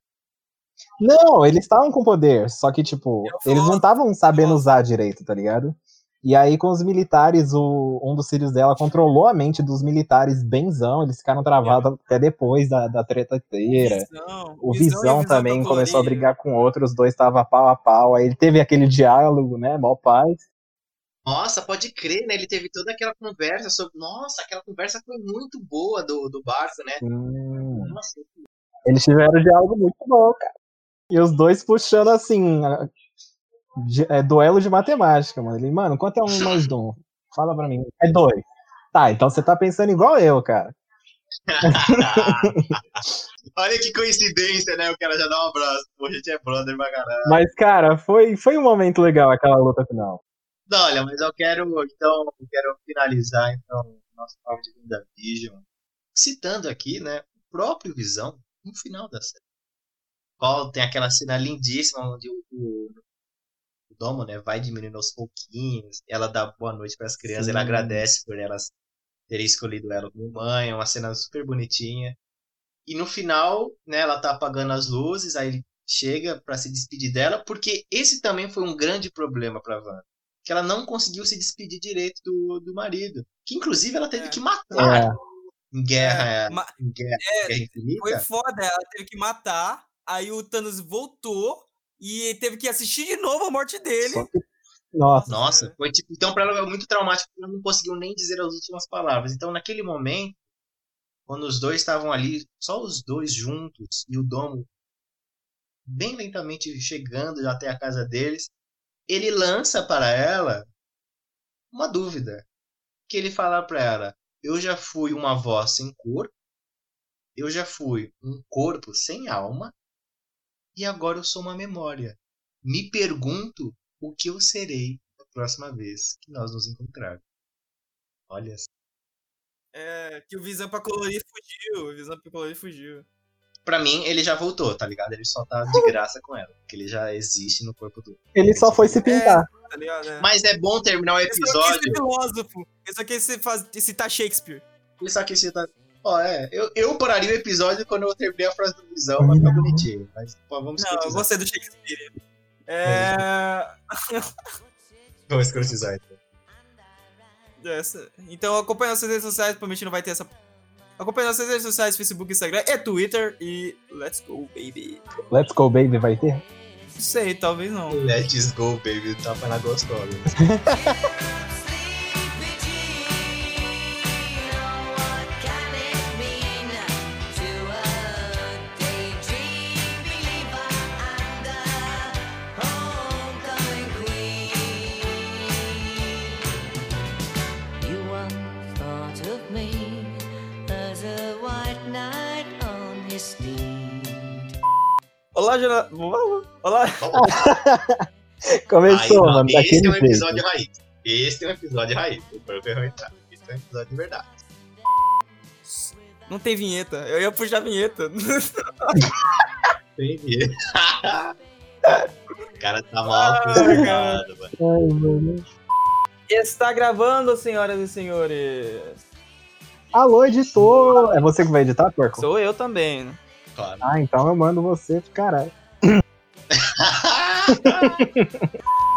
Não, eles estavam com poder, só que, tipo, Eu eles não gosto, estavam sabendo usar direito, tá ligado? E aí, com os militares, o, um dos filhos dela controlou a mente dos militares benzão, eles ficaram travados até depois da, da treta inteira. Visão, O visão Visão visão também pra começou a brigar com outros, os dois estavam pau a pau, aí ele teve aquele diálogo, né, mó paz. Nossa, pode crer, né? Ele teve toda aquela conversa sobre. Nossa, aquela conversa foi muito boa do, do barco, né? Hum, Nossa, eles tiveram um diálogo muito bom, cara. E os dois puxando, assim, de- é, duelo de matemática, mano. Ele, mano, quanto é um <laughs> mais um? Fala pra mim. É dois. Tá, então você tá pensando igual eu, cara. <laughs> Olha que coincidência, né? O cara já dá um abraço. Pô, a gente é brother pra caralho. Mas, cara, foi, foi um momento legal aquela luta final. Não, olha, mas eu quero, então, eu quero finalizar, então, nosso papo de WandaVision, citando aqui, né, o próprio Visão no final da série. Qual tem aquela cena lindíssima onde o, o Domo, né, vai diminuindo aos pouquinhos, ela dá boa noite para as crianças, Sim. ele agradece por elas terem escolhido ela como mãe, é uma cena super bonitinha. E no final, né, ela tá apagando as luzes, aí ele chega para se despedir dela, porque esse também foi um grande problema para Wanda que ela não conseguiu se despedir direito do, do marido. Que inclusive ela teve É. que matar É, em guerra, É, em guerra, guerra infinita. Foi foda, ela teve que matar, aí o Thanos voltou e teve que assistir de novo a morte dele. que- Nossa, Nossa, foi tipo, então pra ela foi muito traumático, porque ela não conseguiu nem dizer as últimas palavras. Então naquele momento, quando os dois estavam ali, só os dois juntos, e o domo bem lentamente chegando até a casa deles, ele lança para ela uma dúvida. Que ele fala para ela: Eu já fui uma voz sem corpo, eu já fui um corpo sem alma, e agora eu sou uma memória. Me pergunto o que eu serei a próxima vez que nós nos encontrarmos. Olha só. É, que o Visão pra colorir fugiu, o Visão pra colorir fugiu. Pra mim, ele já voltou, tá ligado? Ele só tá de <laughs> graça com ela. Porque ele já existe no corpo do. ele só foi se pintar. Tá ligado? É. Mas é bom terminar o Ele só quis episódio. ser filósofo. Ele só quis ser faz... citar Shakespeare. Ele só quis citar. Ó, é. Eu, eu pararia o episódio quando eu terminei a frase do visão, vai ficar bonitinho. Mas pô, vamos Não, eu gostei do Shakespeare. É... <laughs> Vamos escrotizar então. essa- Então acompanha nossas redes sociais, provavelmente não vai ter essa Acompanhe nossas redes sociais, Facebook, Instagram e Twitter. E let's go, baby. Let's go, baby, vai ter? Não sei, talvez não. Let's go, baby. Tapa na gostosa. <laughs> Olá, Jona... Olá. <laughs> Começou, Aí, mano, esse é um jeito. episódio raiz. Esse é um episódio raiz. O entrar. Esse é um episódio de verdade. Não tem vinheta. Eu ia puxar a vinheta. Tem medo. <laughs> O cara tá mal Ah, acostumado, mano. Está gravando, senhoras e senhores. Alô, editor! É você que vai editar, porco? Sou eu também. Claro. Ah, então eu mando você caralho. <laughs>